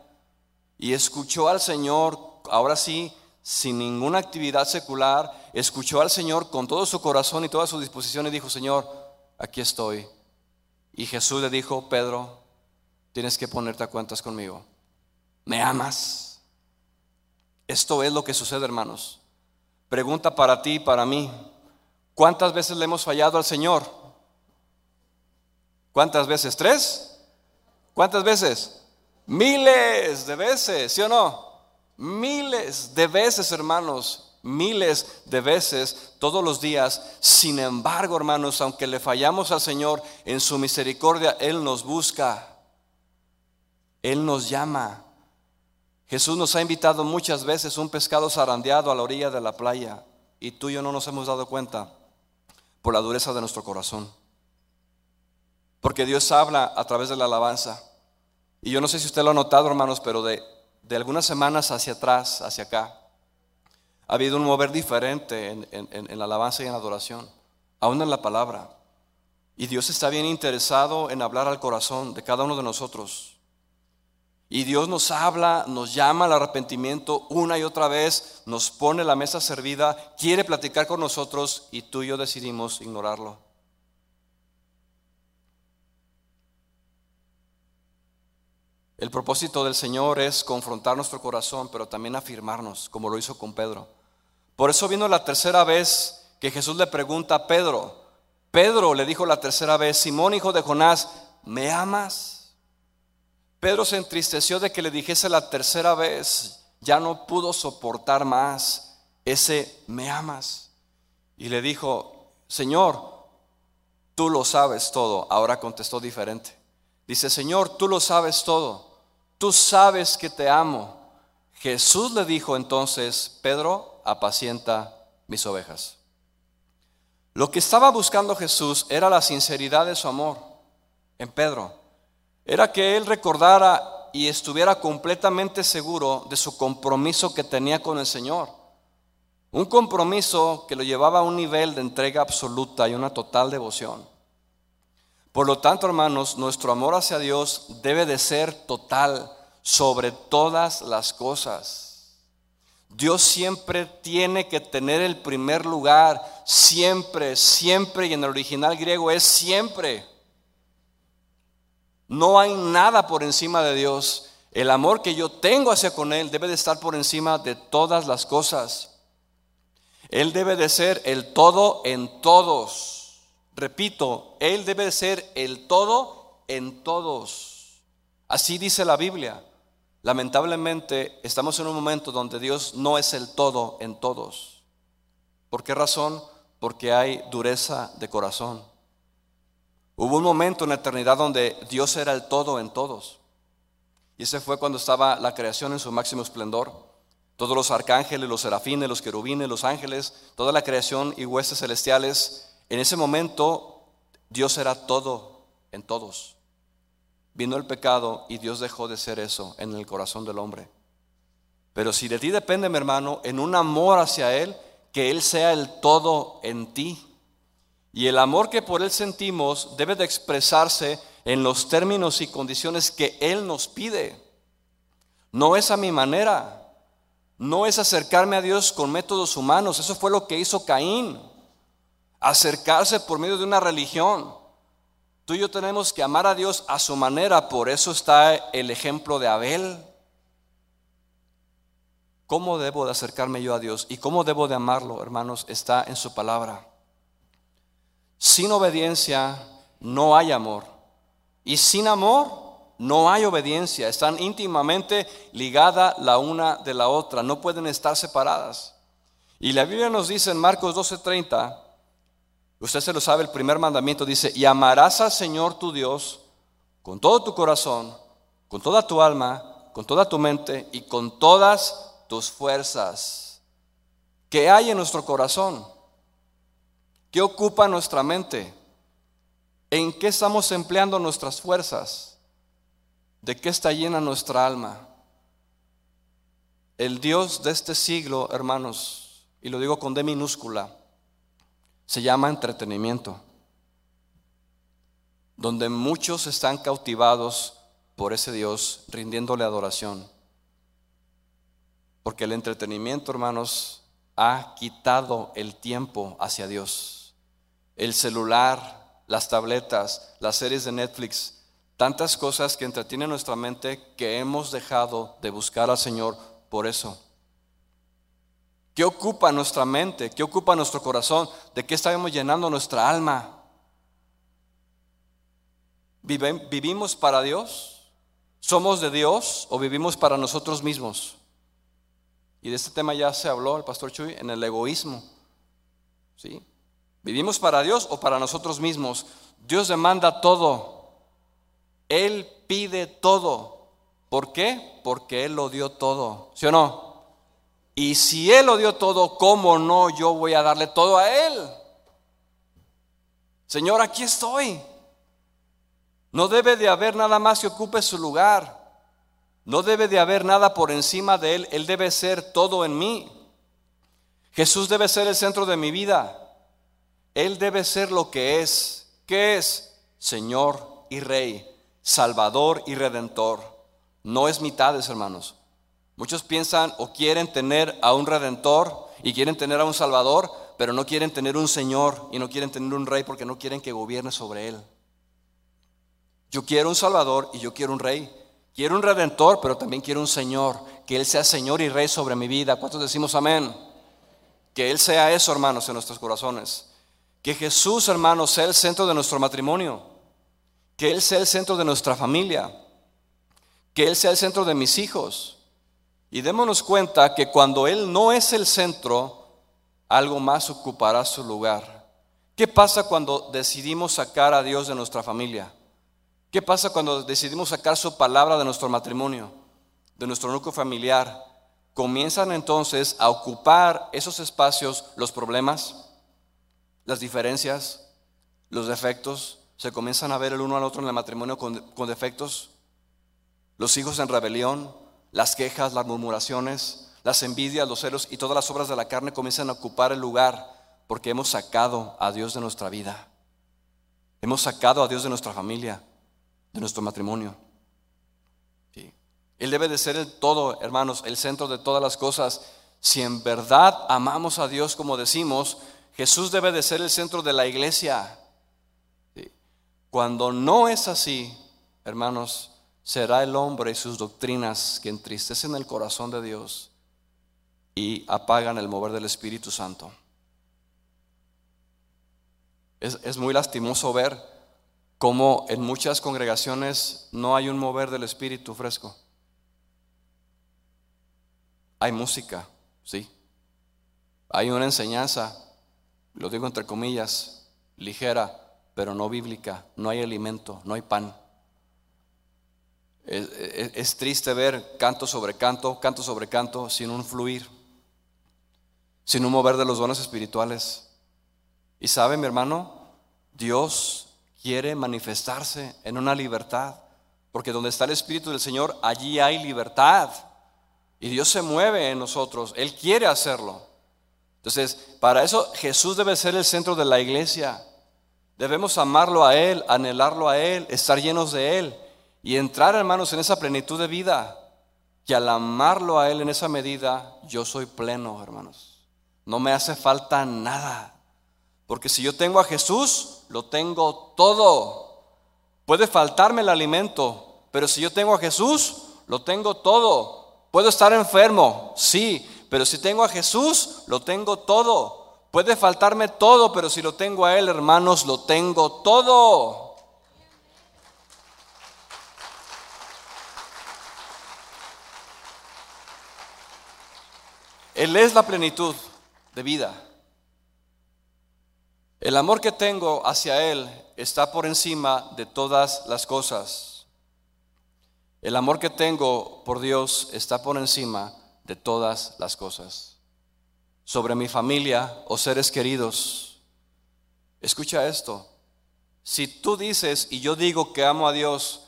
S1: y escuchó al Señor, ahora sí, sin ninguna actividad secular, escuchó al Señor con todo su corazón y toda su disposición y dijo, Señor, aquí estoy. Y Jesús le dijo, Pedro, tienes que ponerte a cuentas conmigo. ¿Me amas? Esto es lo que sucede, hermanos. Pregunta para ti y para mí. ¿Cuántas veces le hemos fallado al Señor? ¿Cuántas veces? ¿Tres? ¿Cuántas veces? Miles de veces, ¿sí o no? Miles de veces, hermanos, miles de veces todos los días. Sin embargo, hermanos, aunque le fallamos al Señor, en su misericordia Él nos busca. Él nos llama. Jesús nos ha invitado muchas veces un pescado zarandeado a la orilla de la playa y tú y yo no nos hemos dado cuenta por la dureza de nuestro corazón. Porque Dios habla a través de la alabanza. Y yo no sé si usted lo ha notado, hermanos, pero de, algunas semanas hacia atrás, hacia acá, ha habido un mover diferente en, en la alabanza y en la adoración, aún en la palabra. Y Dios está bien interesado en hablar al corazón de cada uno de nosotros. Y Dios nos habla, nos llama al arrepentimiento una y otra vez, nos pone la mesa servida, quiere platicar con nosotros y tú y yo decidimos ignorarlo. El propósito del Señor es confrontar nuestro corazón, pero también afirmarnos, como lo hizo con Pedro. Por eso vino la tercera vez que Jesús le pregunta a Pedro. Pedro le dijo la tercera vez, Simón hijo de Jonás, ¿me amas? Pedro se entristeció de que le dijese la tercera vez, ya no pudo soportar más ese ¿me amas? Y le dijo, Señor, tú lo sabes todo. Ahora contestó diferente. Dice, Señor, tú lo sabes todo tú sabes que te amo. Jesús le dijo entonces, Pedro, apacienta mis ovejas. Lo que estaba buscando Jesús era la sinceridad de su amor en Pedro. Era que él recordara y estuviera completamente seguro de su compromiso que tenía con el Señor. Un compromiso que lo llevaba a un nivel de entrega absoluta y una total devoción. Por lo tanto, hermanos, nuestro amor hacia Dios debe de ser total sobre todas las cosas. Dios siempre tiene que tener el primer lugar, siempre, siempre, y en el original griego es siempre. No hay nada por encima de Dios. El amor que yo tengo hacia con Él debe de estar por encima de todas las cosas. Él debe de ser el todo en todos. Repito, Él debe ser el todo en todos. Así dice la Biblia. Lamentablemente estamos en un momento donde Dios no es el todo en todos. ¿Por qué razón? Porque hay dureza de corazón. Hubo un momento en la eternidad donde Dios era el todo en todos. Y ese fue cuando estaba la creación en su máximo esplendor. Todos los arcángeles, los serafines, los querubines, los ángeles, toda la creación y huestes celestiales en ese momento Dios era todo en todos. Vino el pecado y Dios dejó de ser eso en el corazón del hombre. Pero si de ti depende, mi hermano, en un amor hacia Él, que Él sea el todo en ti. Y el amor que por Él sentimos debe de expresarse en los términos y condiciones que Él nos pide. No es a mi manera, no es acercarme a Dios con métodos humanos. Eso fue lo que hizo Caín acercarse por medio de una religión. Tú y yo tenemos que amar a Dios a su manera, por eso está el ejemplo de Abel. ¿Cómo debo de acercarme yo a Dios y cómo debo de amarlo, hermanos? Está en su palabra. Sin obediencia no hay amor. Y sin amor no hay obediencia. Están íntimamente ligadas la una de la otra. No pueden estar separadas. Y la Biblia nos dice en Marcos 12:30, Usted se lo sabe, el primer mandamiento dice, y amarás al Señor tu Dios con todo tu corazón, con toda tu alma, con toda tu mente y con todas tus fuerzas. ¿Qué hay en nuestro corazón? ¿Qué ocupa nuestra mente? ¿En qué estamos empleando nuestras fuerzas? ¿De qué está llena nuestra alma? El Dios de este siglo, hermanos, y lo digo con D minúscula, se llama entretenimiento, donde muchos están cautivados por ese Dios, rindiéndole adoración. Porque el entretenimiento, hermanos, ha quitado el tiempo hacia Dios. El celular, las tabletas, las series de Netflix, tantas cosas que entretienen nuestra mente que hemos dejado de buscar al Señor por eso. ¿Qué ocupa nuestra mente? ¿Qué ocupa nuestro corazón? ¿De qué estamos llenando nuestra alma? ¿Vivimos para Dios? ¿Somos de Dios o vivimos para nosotros mismos? Y de este tema ya se habló el pastor Chuy en el egoísmo. ¿Sí? ¿Vivimos para Dios o para nosotros mismos? Dios demanda todo. Él pide todo. ¿Por qué? Porque Él lo dio todo. ¿Sí o no? Y si Él lo dio todo, ¿cómo no yo voy a darle todo a Él? Señor, aquí estoy. No debe de haber nada más que ocupe su lugar. No debe de haber nada por encima de Él. Él debe ser todo en mí. Jesús debe ser el centro de mi vida. Él debe ser lo que es. ¿Qué es? Señor y Rey, Salvador y Redentor. No es mitades, hermanos. Muchos piensan o quieren tener a un redentor y quieren tener a un salvador, pero no quieren tener un señor y no quieren tener un rey porque no quieren que gobierne sobre él. Yo quiero un salvador y yo quiero un rey. Quiero un redentor, pero también quiero un señor, que él sea señor y rey sobre mi vida. ¿Cuántos decimos amén? Que él sea eso, hermanos, en nuestros corazones. Que Jesús, hermanos, sea el centro de nuestro matrimonio. Que él sea el centro de nuestra familia. Que él sea el centro de mis hijos y démonos cuenta que cuando Él no es el centro, algo más ocupará su lugar. ¿Qué pasa cuando decidimos sacar a Dios de nuestra familia? ¿Qué pasa cuando decidimos sacar su palabra de nuestro matrimonio, de nuestro núcleo familiar? Comienzan entonces a ocupar esos espacios los problemas, las diferencias, los defectos. Se comienzan a ver el uno al otro en el matrimonio con, con defectos. Los hijos en rebelión, las quejas, las murmuraciones, las envidias, los celos y todas las obras de la carne comienzan a ocupar el lugar porque hemos sacado a Dios de nuestra vida. Hemos sacado a Dios de nuestra familia, de nuestro matrimonio. Él debe de ser el todo, hermanos, el centro de todas las cosas. Si en verdad amamos a Dios como decimos, Jesús debe de ser el centro de la iglesia. Cuando no es así, hermanos, será el hombre y sus doctrinas que entristecen el corazón de Dios y apagan el mover del Espíritu Santo. Es, muy lastimoso ver cómo en muchas congregaciones no hay un mover del Espíritu fresco. Hay música, sí. Hay una enseñanza, lo digo entre comillas, ligera, pero no bíblica. No hay alimento, no hay pan. Es, triste ver canto sobre canto, canto sobre canto, sin un fluir, sin un mover de los dones espirituales. Y sabe, mi hermano, Dios quiere manifestarse en una libertad, porque donde está el Espíritu del Señor, allí hay libertad. Y Dios se mueve en nosotros, Él quiere hacerlo. Entonces, para eso Jesús debe ser el centro de la iglesia. Debemos amarlo a Él, anhelarlo a Él, estar llenos de Él y entrar, hermanos, en esa plenitud de vida. Y al amarlo a Él en esa medida, yo soy pleno, hermanos. No me hace falta nada. Porque si yo tengo a Jesús, lo tengo todo. Puede faltarme el alimento, pero si yo tengo a Jesús, lo tengo todo. Puedo estar enfermo, sí, pero si tengo a Jesús, lo tengo todo. Puede faltarme todo, pero si lo tengo a Él, hermanos, lo tengo todo. Él es la plenitud de vida. El amor que tengo hacia Él está por encima de todas las cosas. El amor que tengo por Dios está por encima de todas las cosas. Sobre mi familia o seres queridos. Escucha esto. Si tú dices y yo digo que amo a Dios,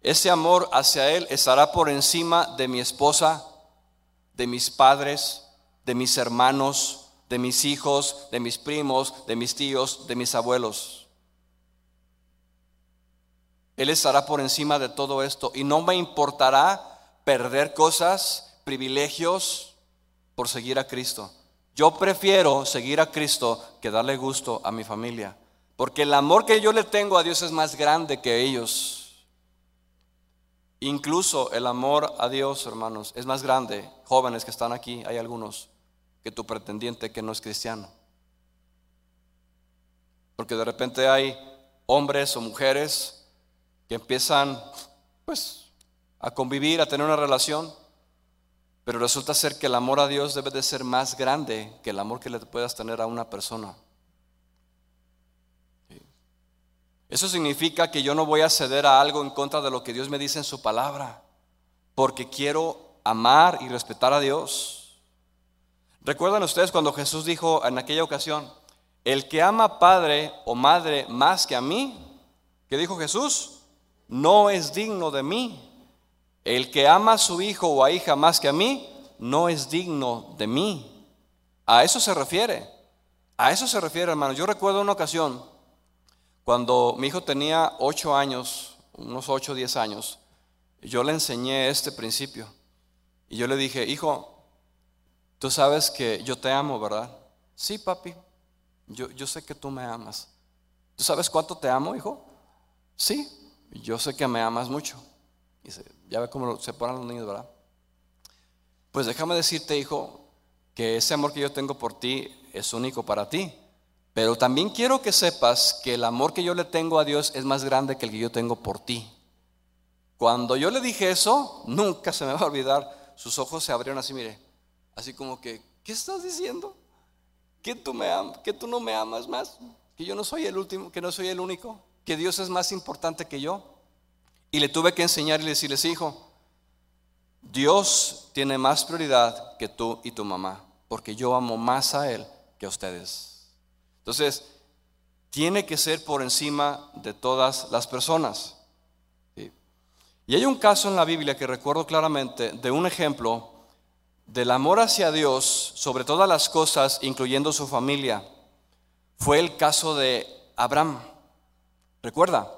S1: ese amor hacia Él estará por encima de mi esposa, de mis padres, de mis hermanos, de mis hijos, de mis primos, de mis tíos, de mis abuelos. Él estará por encima de todo esto y no me importará perder cosas, privilegios, por seguir a Cristo. Yo prefiero seguir a Cristo que darle gusto a mi familia. Porque el amor que yo le tengo a Dios es más grande que ellos. Incluso el amor a Dios, hermanos, es más grande. Jóvenes que están aquí, hay algunos, que tu pretendiente que no es cristiano. Porque de repente hay hombres o mujeres que empiezan, pues, a convivir, a tener una relación, pero resulta ser que el amor a Dios debe de ser más grande que el amor que le puedas tener a una persona. Eso significa que yo no voy a ceder a algo en contra de lo que Dios me dice en su palabra, porque quiero amar y respetar a Dios. ¿Recuerdan ustedes cuando Jesús dijo en aquella ocasión, el que ama padre o madre más que a mí, ¿qué dijo Jesús? No es digno de mí. El que ama a su hijo o a hija más que a mí, no es digno de mí. A eso se refiere. A eso se refiere, hermano. Yo recuerdo una ocasión cuando mi hijo tenía ocho años, unos ocho o diez años, yo le enseñé este principio. Y yo le dije, hijo, tú sabes que yo te amo, ¿verdad? Sí, papi, yo, yo sé que tú me amas. ¿Tú sabes cuánto te amo, hijo? Sí, yo sé que me amas mucho. Y ya ve cómo se ponen los niños, ¿verdad? Pues déjame decirte, hijo, que ese amor que yo tengo por ti es único para ti. Pero también quiero que sepas que el amor que yo le tengo a Dios es más grande que el que yo tengo por ti. Cuando yo le dije eso, nunca se me va a olvidar, sus ojos se abrieron así, mire, así como que, ¿qué estás diciendo? ¿Que tú, me ¿Que tú no me amas más? ¿Que yo no soy el último, que no soy el único? ¿Que Dios es más importante que yo? Y le tuve que enseñar y decirles, hijo, Dios tiene más prioridad que tú y tu mamá, porque yo amo más a Él que a ustedes. Entonces, tiene que ser por encima de todas las personas. Y hay un caso en la Biblia que recuerdo claramente de un ejemplo del amor hacia Dios sobre todas las cosas, incluyendo su familia. Fue el caso de Abraham. ¿Recuerda?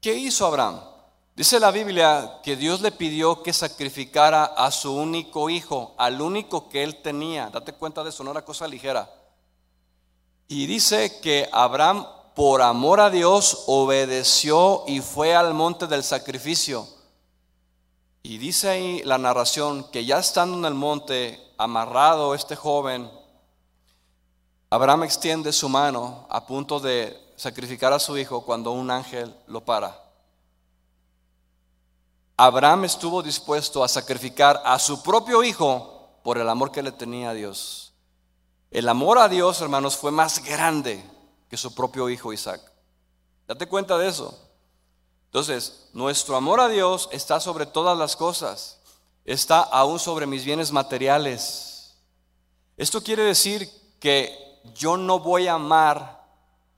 S1: ¿Qué hizo Abraham? Dice la Biblia que Dios le pidió que sacrificara a su único hijo, al único que él tenía. Date cuenta de eso, no era cosa ligera. Y dice que Abraham, por amor a Dios, obedeció y fue al monte del sacrificio. Y dice ahí la narración que ya estando en el monte, amarrado este joven, Abraham extiende su mano a punto de sacrificar a su hijo cuando un ángel lo para. Abraham estuvo dispuesto a sacrificar a su propio hijo por el amor que le tenía a Dios. El amor a Dios, hermanos, fue más grande que su propio hijo Isaac. Date cuenta de eso. Entonces, nuestro amor a Dios está sobre todas las cosas. Está aún sobre mis bienes materiales. Esto quiere decir que yo no voy a amar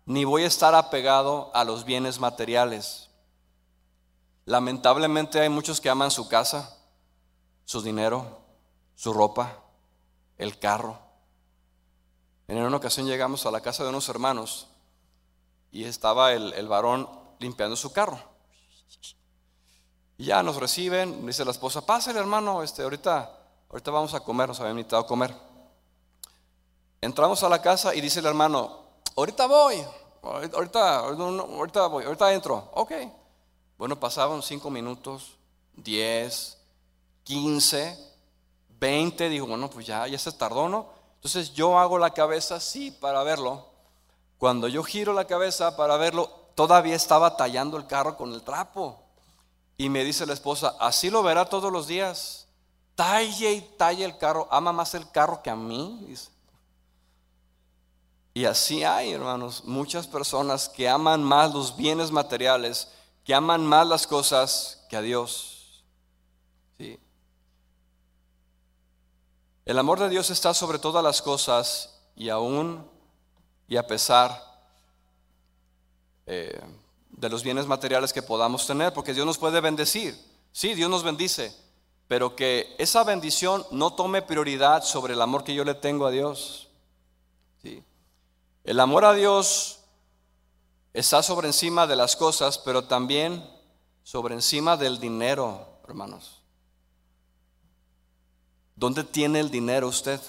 S1: ni voy a estar apegado a los bienes materiales. Lamentablemente hay muchos que aman su casa, su dinero, su ropa, el carro. En una ocasión llegamos a la casa de unos hermanos y estaba el, varón limpiando su carro. Ya nos reciben, dice la esposa, pásale hermano, este, ahorita, ahorita vamos a comer, nos habían invitado a comer. Entramos a la casa y dice el hermano, ahorita voy, ahorita, ahorita voy, ahorita entro, ok. Bueno, pasaban cinco minutos, diez, quince, veinte. Digo, bueno, pues ya, ya se tardó, ¿no? Entonces yo hago la cabeza así para verlo. Cuando yo giro la cabeza para verlo, todavía estaba tallando el carro con el trapo. Y me dice la esposa, así lo verá todos los días. Talle y talle el carro. Ama más el carro que a mí. Y así hay, hermanos, muchas personas que aman más los bienes materiales que aman más las cosas que a Dios. ¿Sí? El amor de Dios está sobre todas las cosas y aún y a pesar eh, de los bienes materiales que podamos tener, porque Dios nos puede bendecir. Sí, Dios nos bendice, pero que esa bendición no tome prioridad sobre el amor que yo le tengo a Dios. ¿Sí? El amor a Dios está sobre encima de las cosas, pero también sobre encima del dinero, hermanos. ¿Dónde tiene el dinero usted?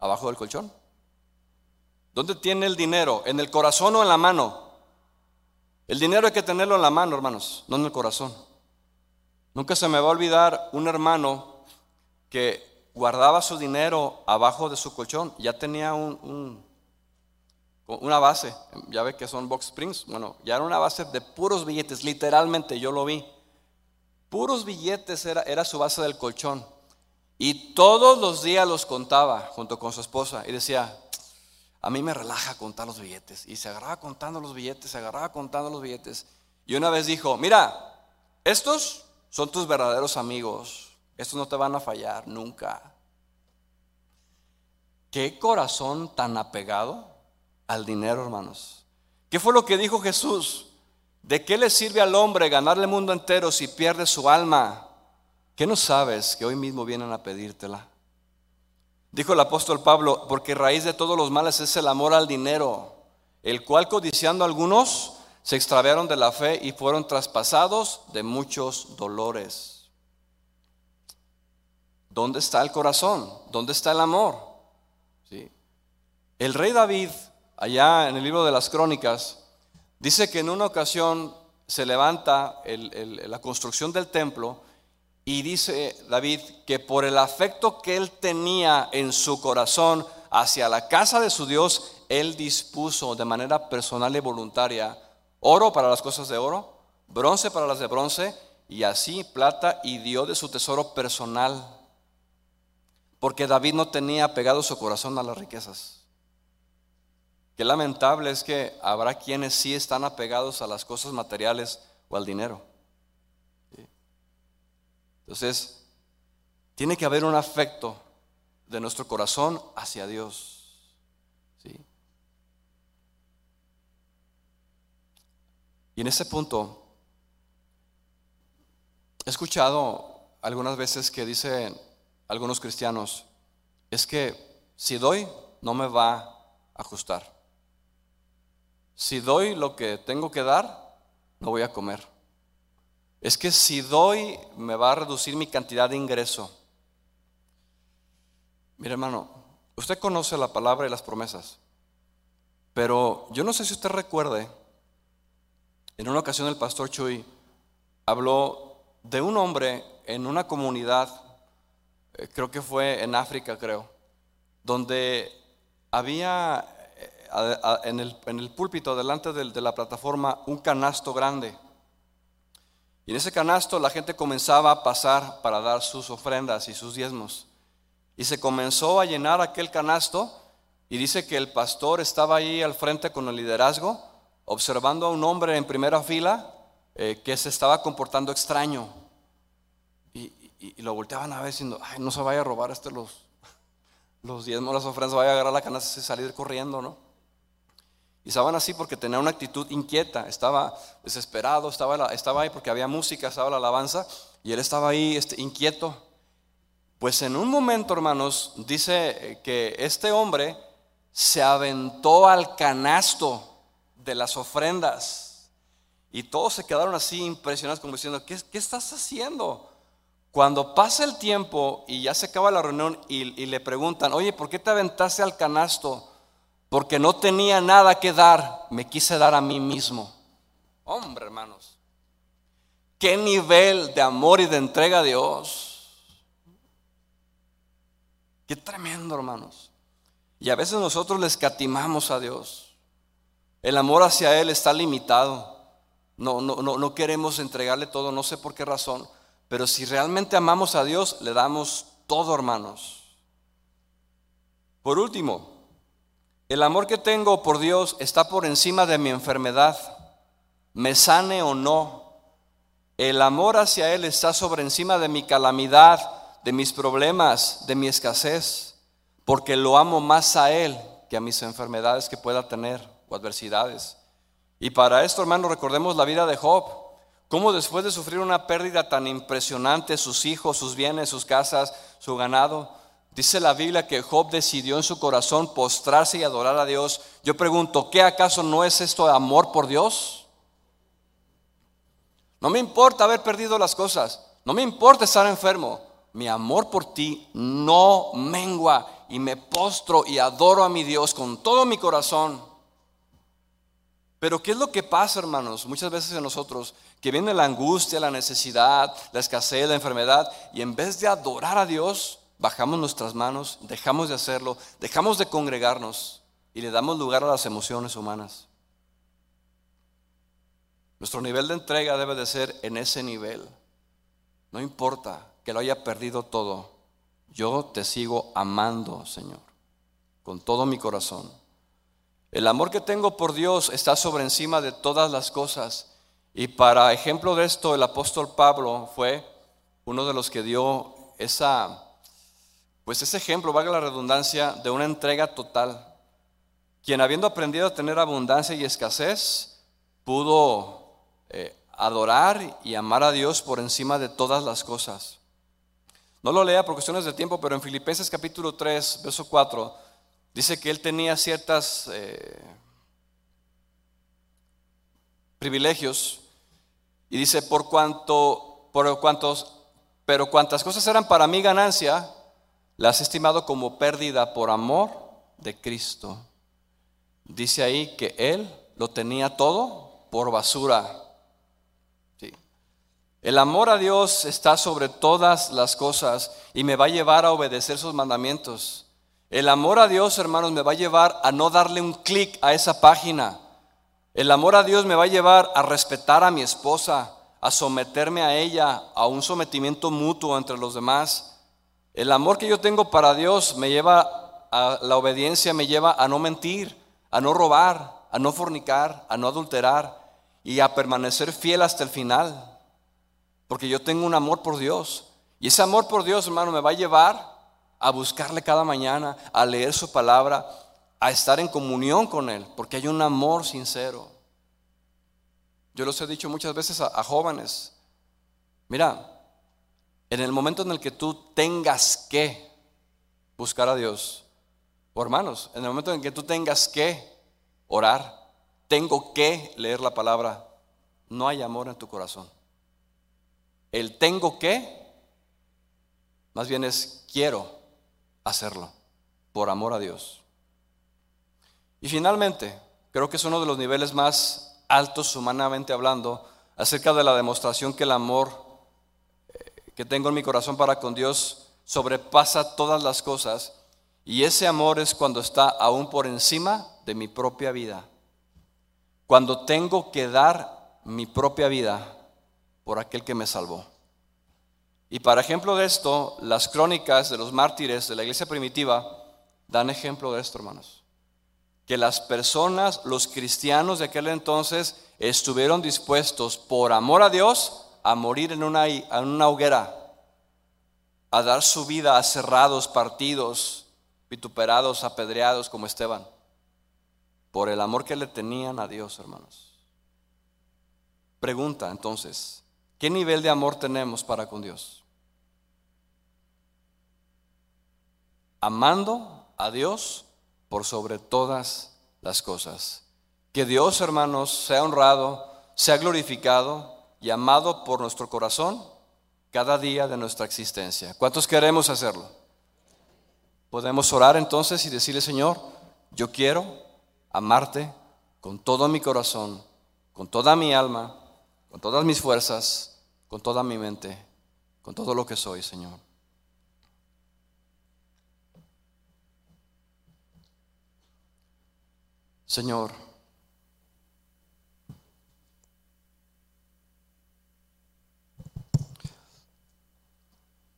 S1: ¿Abajo del colchón? ¿Dónde tiene el dinero? ¿En el corazón o en la mano? El dinero hay que tenerlo en la mano, hermanos, no en el corazón. Nunca se me va a olvidar un hermano que guardaba su dinero abajo de su colchón. Ya tenía un, una base, ya ve que son box springs. Bueno, ya era una base de puros billetes, literalmente yo lo vi. Puros billetes era, era su base del colchón. Y todos los días los contaba junto con su esposa y decía, a mí me relaja contar los billetes. Y se agarraba contando los billetes, se agarraba contando los billetes. Y una vez dijo, mira, estos son tus verdaderos amigos. Estos no te van a fallar nunca. ¿Qué corazón tan apegado al dinero, hermanos? ¿Qué fue lo que dijo Jesús? ¿De qué le sirve al hombre ganar el mundo entero si pierde su alma? ¿Qué no sabes que hoy mismo vienen a pedírtela? Dijo el apóstol Pablo, porque raíz de todos los males es el amor al dinero, el cual codiciando algunos se extraviaron de la fe y fueron traspasados de muchos dolores. ¿Dónde está el corazón? ¿Dónde está el amor? El rey David, allá en el libro de las crónicas, dice que en una ocasión se levanta la construcción del templo y dice David que por el afecto que él tenía en su corazón hacia la casa de su Dios, él dispuso de manera personal y voluntaria oro para las cosas de oro, bronce para las de bronce, y así plata y dio de su tesoro personal. Porque David no tenía pegado su corazón a las riquezas. Qué lamentable es que habrá quienes sí están apegados a las cosas materiales o al dinero. Entonces, tiene que haber un afecto de nuestro corazón hacia Dios. ¿sí? Y en ese punto, he escuchado algunas veces que dicen algunos cristianos, es que si doy, no me va a ajustar. Si doy lo que tengo que dar, no voy a comer es que si doy me va a reducir mi cantidad de ingreso. Mire hermano, usted conoce la palabra y las promesas, pero yo no sé si usted recuerde, en una ocasión el pastor Chuy habló de un hombre en una comunidad, eh, creo que fue en África, creo, donde había eh, en el, púlpito delante de la plataforma un canasto grande y en ese canasto la gente comenzaba a pasar para dar sus ofrendas y sus diezmos. Y se comenzó a llenar aquel canasto y dice que el pastor estaba ahí al frente con el liderazgo, observando a un hombre en primera fila eh, que se estaba comportando extraño. Y, lo volteaban a ver diciendo, ay, no se vaya a robar este los, los diezmos, las ofrendas, vaya a agarrar la canasta y salir corriendo, ¿no? Y estaban así porque tenía una actitud inquieta, estaba desesperado, estaba, ahí porque había música, estaba la alabanza, y él estaba ahí este, inquieto. Pues en un momento, hermanos, dice que este hombre se aventó al canasto de las ofrendas. Y todos se quedaron así impresionados como diciendo, ¿qué, qué estás haciendo? Cuando pasa el tiempo y ya se acaba la reunión y le preguntan, oye, ¿por qué te aventaste al canasto? Porque no tenía nada que dar, me quise dar a mí mismo. Hombre, hermanos, qué nivel de amor y de entrega a Dios. Qué tremendo, hermanos. Y a veces nosotros le escatimamos a Dios. El amor hacia Él está limitado. No, no, no, no queremos entregarle todo, no sé por qué razón. Pero si realmente amamos a Dios, le damos todo, hermanos. Por último, el amor que tengo por Dios está por encima de mi enfermedad, me sane o no. El amor hacia Él está sobre encima de mi calamidad, de mis problemas, de mi escasez, porque lo amo más a Él que a mis enfermedades que pueda tener o adversidades. Y para esto, hermano, recordemos la vida de Job. Cómo después de sufrir una pérdida tan impresionante, sus hijos, sus bienes, sus casas, su ganado, Dice la Biblia que Job decidió en su corazón postrarse y adorar a Dios. Yo pregunto, ¿qué acaso no es esto amor por Dios? No me importa haber perdido las cosas, no me importa estar enfermo, mi amor por ti no mengua y me postro y adoro a mi Dios con todo mi corazón. Pero ¿qué es lo que pasa, hermanos? Muchas veces en nosotros, que viene la angustia, la necesidad, la escasez, la enfermedad, y en vez de adorar a Dios, bajamos nuestras manos, dejamos de hacerlo, dejamos de congregarnos y le damos lugar a las emociones humanas. Nuestro nivel de entrega debe de ser en ese nivel. No importa que lo haya perdido todo, yo te sigo amando, Señor, con todo mi corazón. El amor que tengo por Dios está sobre encima de todas las cosas. Y para ejemplo de esto, el apóstol Pablo fue uno de los que dio esa, pues ese ejemplo, valga la redundancia, de una entrega total. Quien habiendo aprendido a tener abundancia y escasez, pudo eh, adorar y amar a Dios por encima de todas las cosas. No lo lea por cuestiones de tiempo, pero en Filipenses capítulo 3, verso 4, dice que él tenía ciertas eh, privilegios y dice, por cuanto, por cuantos, pero cuantas cosas eran para mí ganancia, las he estimado como pérdida por amor de Cristo. Dice ahí que él lo tenía todo por basura el amor a Dios está sobre todas las cosas y me va a llevar a obedecer sus mandamientos. El amor a Dios, hermanos, me va a llevar a no darle un clic a esa página. El amor a Dios me va a llevar a respetar a mi esposa, a someterme a ella, a un sometimiento mutuo entre los demás. El amor que yo tengo para Dios me lleva a la obediencia, me lleva a no mentir, a no robar, a no fornicar, a no adulterar y a permanecer fiel hasta el final. Porque yo tengo un amor por Dios. Y ese amor por Dios, hermano, me va a llevar a buscarle cada mañana, a leer su palabra, a estar en comunión con Él, porque hay un amor sincero. Yo los he dicho muchas veces a, jóvenes, mira, en el momento en el que tú tengas que buscar a Dios, o hermanos, en el momento en que tú tengas que orar, tengo que leer la palabra, no hay amor en tu corazón. El tengo que, más bien es quiero hacerlo por amor a Dios. Y finalmente, creo que es uno de los niveles más altos humanamente hablando acerca de la demostración que el amor que tengo en mi corazón para con Dios sobrepasa todas las cosas. Y ese amor es cuando está aún por encima de mi propia vida. Cuando tengo que dar mi propia vida por aquel que me salvó. Y para ejemplo de esto, las crónicas de los mártires de la iglesia primitiva dan ejemplo de esto, hermanos. Que las personas, los cristianos de aquel entonces, estuvieron dispuestos por amor a Dios a morir en una, en una hoguera, a dar su vida a cerrados, partidos, vituperados, apedreados como Esteban, por el amor que le tenían a Dios, hermanos. Pregunta entonces, ¿Qué nivel de amor tenemos para con Dios? Amando a Dios por sobre todas las cosas. Que Dios, hermanos, sea honrado, sea glorificado y amado por nuestro corazón cada día de nuestra existencia. ¿Cuántos queremos hacerlo? Podemos orar entonces y decirle, Señor, yo quiero amarte con todo mi corazón, con toda mi alma, con todas mis fuerzas con toda mi mente, con todo lo que soy, Señor. Señor,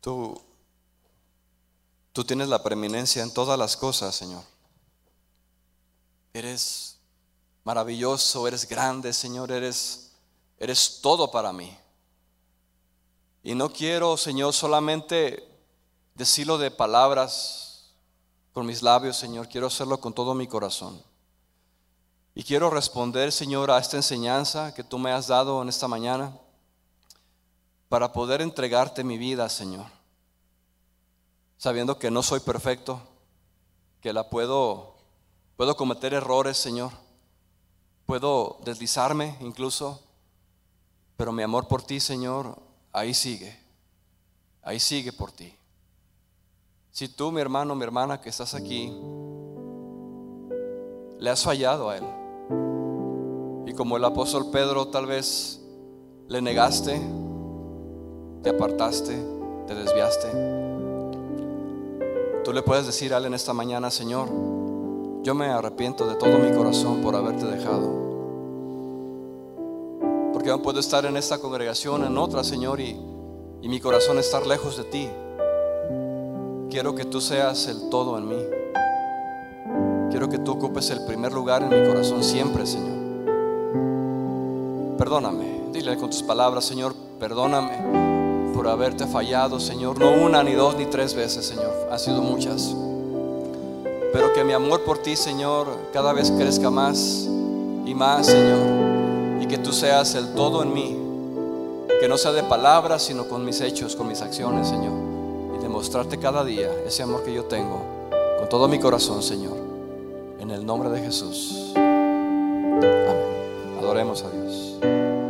S1: tú, tú tienes la preeminencia en todas las cosas, Señor. Eres maravilloso, eres grande, Señor, eres, eres todo para mí. Y no quiero, Señor, solamente decirlo de palabras con mis labios, Señor. Quiero hacerlo con todo mi corazón. Y quiero responder, Señor, a esta enseñanza que tú me has dado en esta mañana para poder entregarte mi vida, Señor. Sabiendo que no soy perfecto, que la puedo, puedo cometer errores, Señor. Puedo deslizarme incluso, pero mi amor por ti, Señor, ahí sigue. ahí sigue por ti. Si tú, mi hermano, mi hermana que estás aquí, le has fallado a Él, y como el apóstol Pedro tal vez le negaste, te apartaste, te desviaste, tú le puedes decir a Él en esta mañana, Señor, yo me arrepiento de todo mi corazón por haberte dejado. Porque aún puedo estar en esta congregación, en otra, Señor, y, y mi corazón estar lejos de ti. Quiero que tú seas el todo en mí. Quiero que tú ocupes el primer lugar en mi corazón siempre, Señor. Perdóname, dile con tus palabras, Señor, perdóname por haberte fallado, Señor. No una, ni dos, ni tres veces, Señor. Han sido muchas. Pero que mi amor por ti, Señor, cada vez crezca más y más, Señor. Y que tú seas el todo en mí. Que no sea de palabras, sino con mis hechos, con mis acciones, Señor. Y demostrarte cada día ese amor que yo tengo con todo mi corazón, Señor. En el nombre de Jesús. Amén. Adoremos a Dios.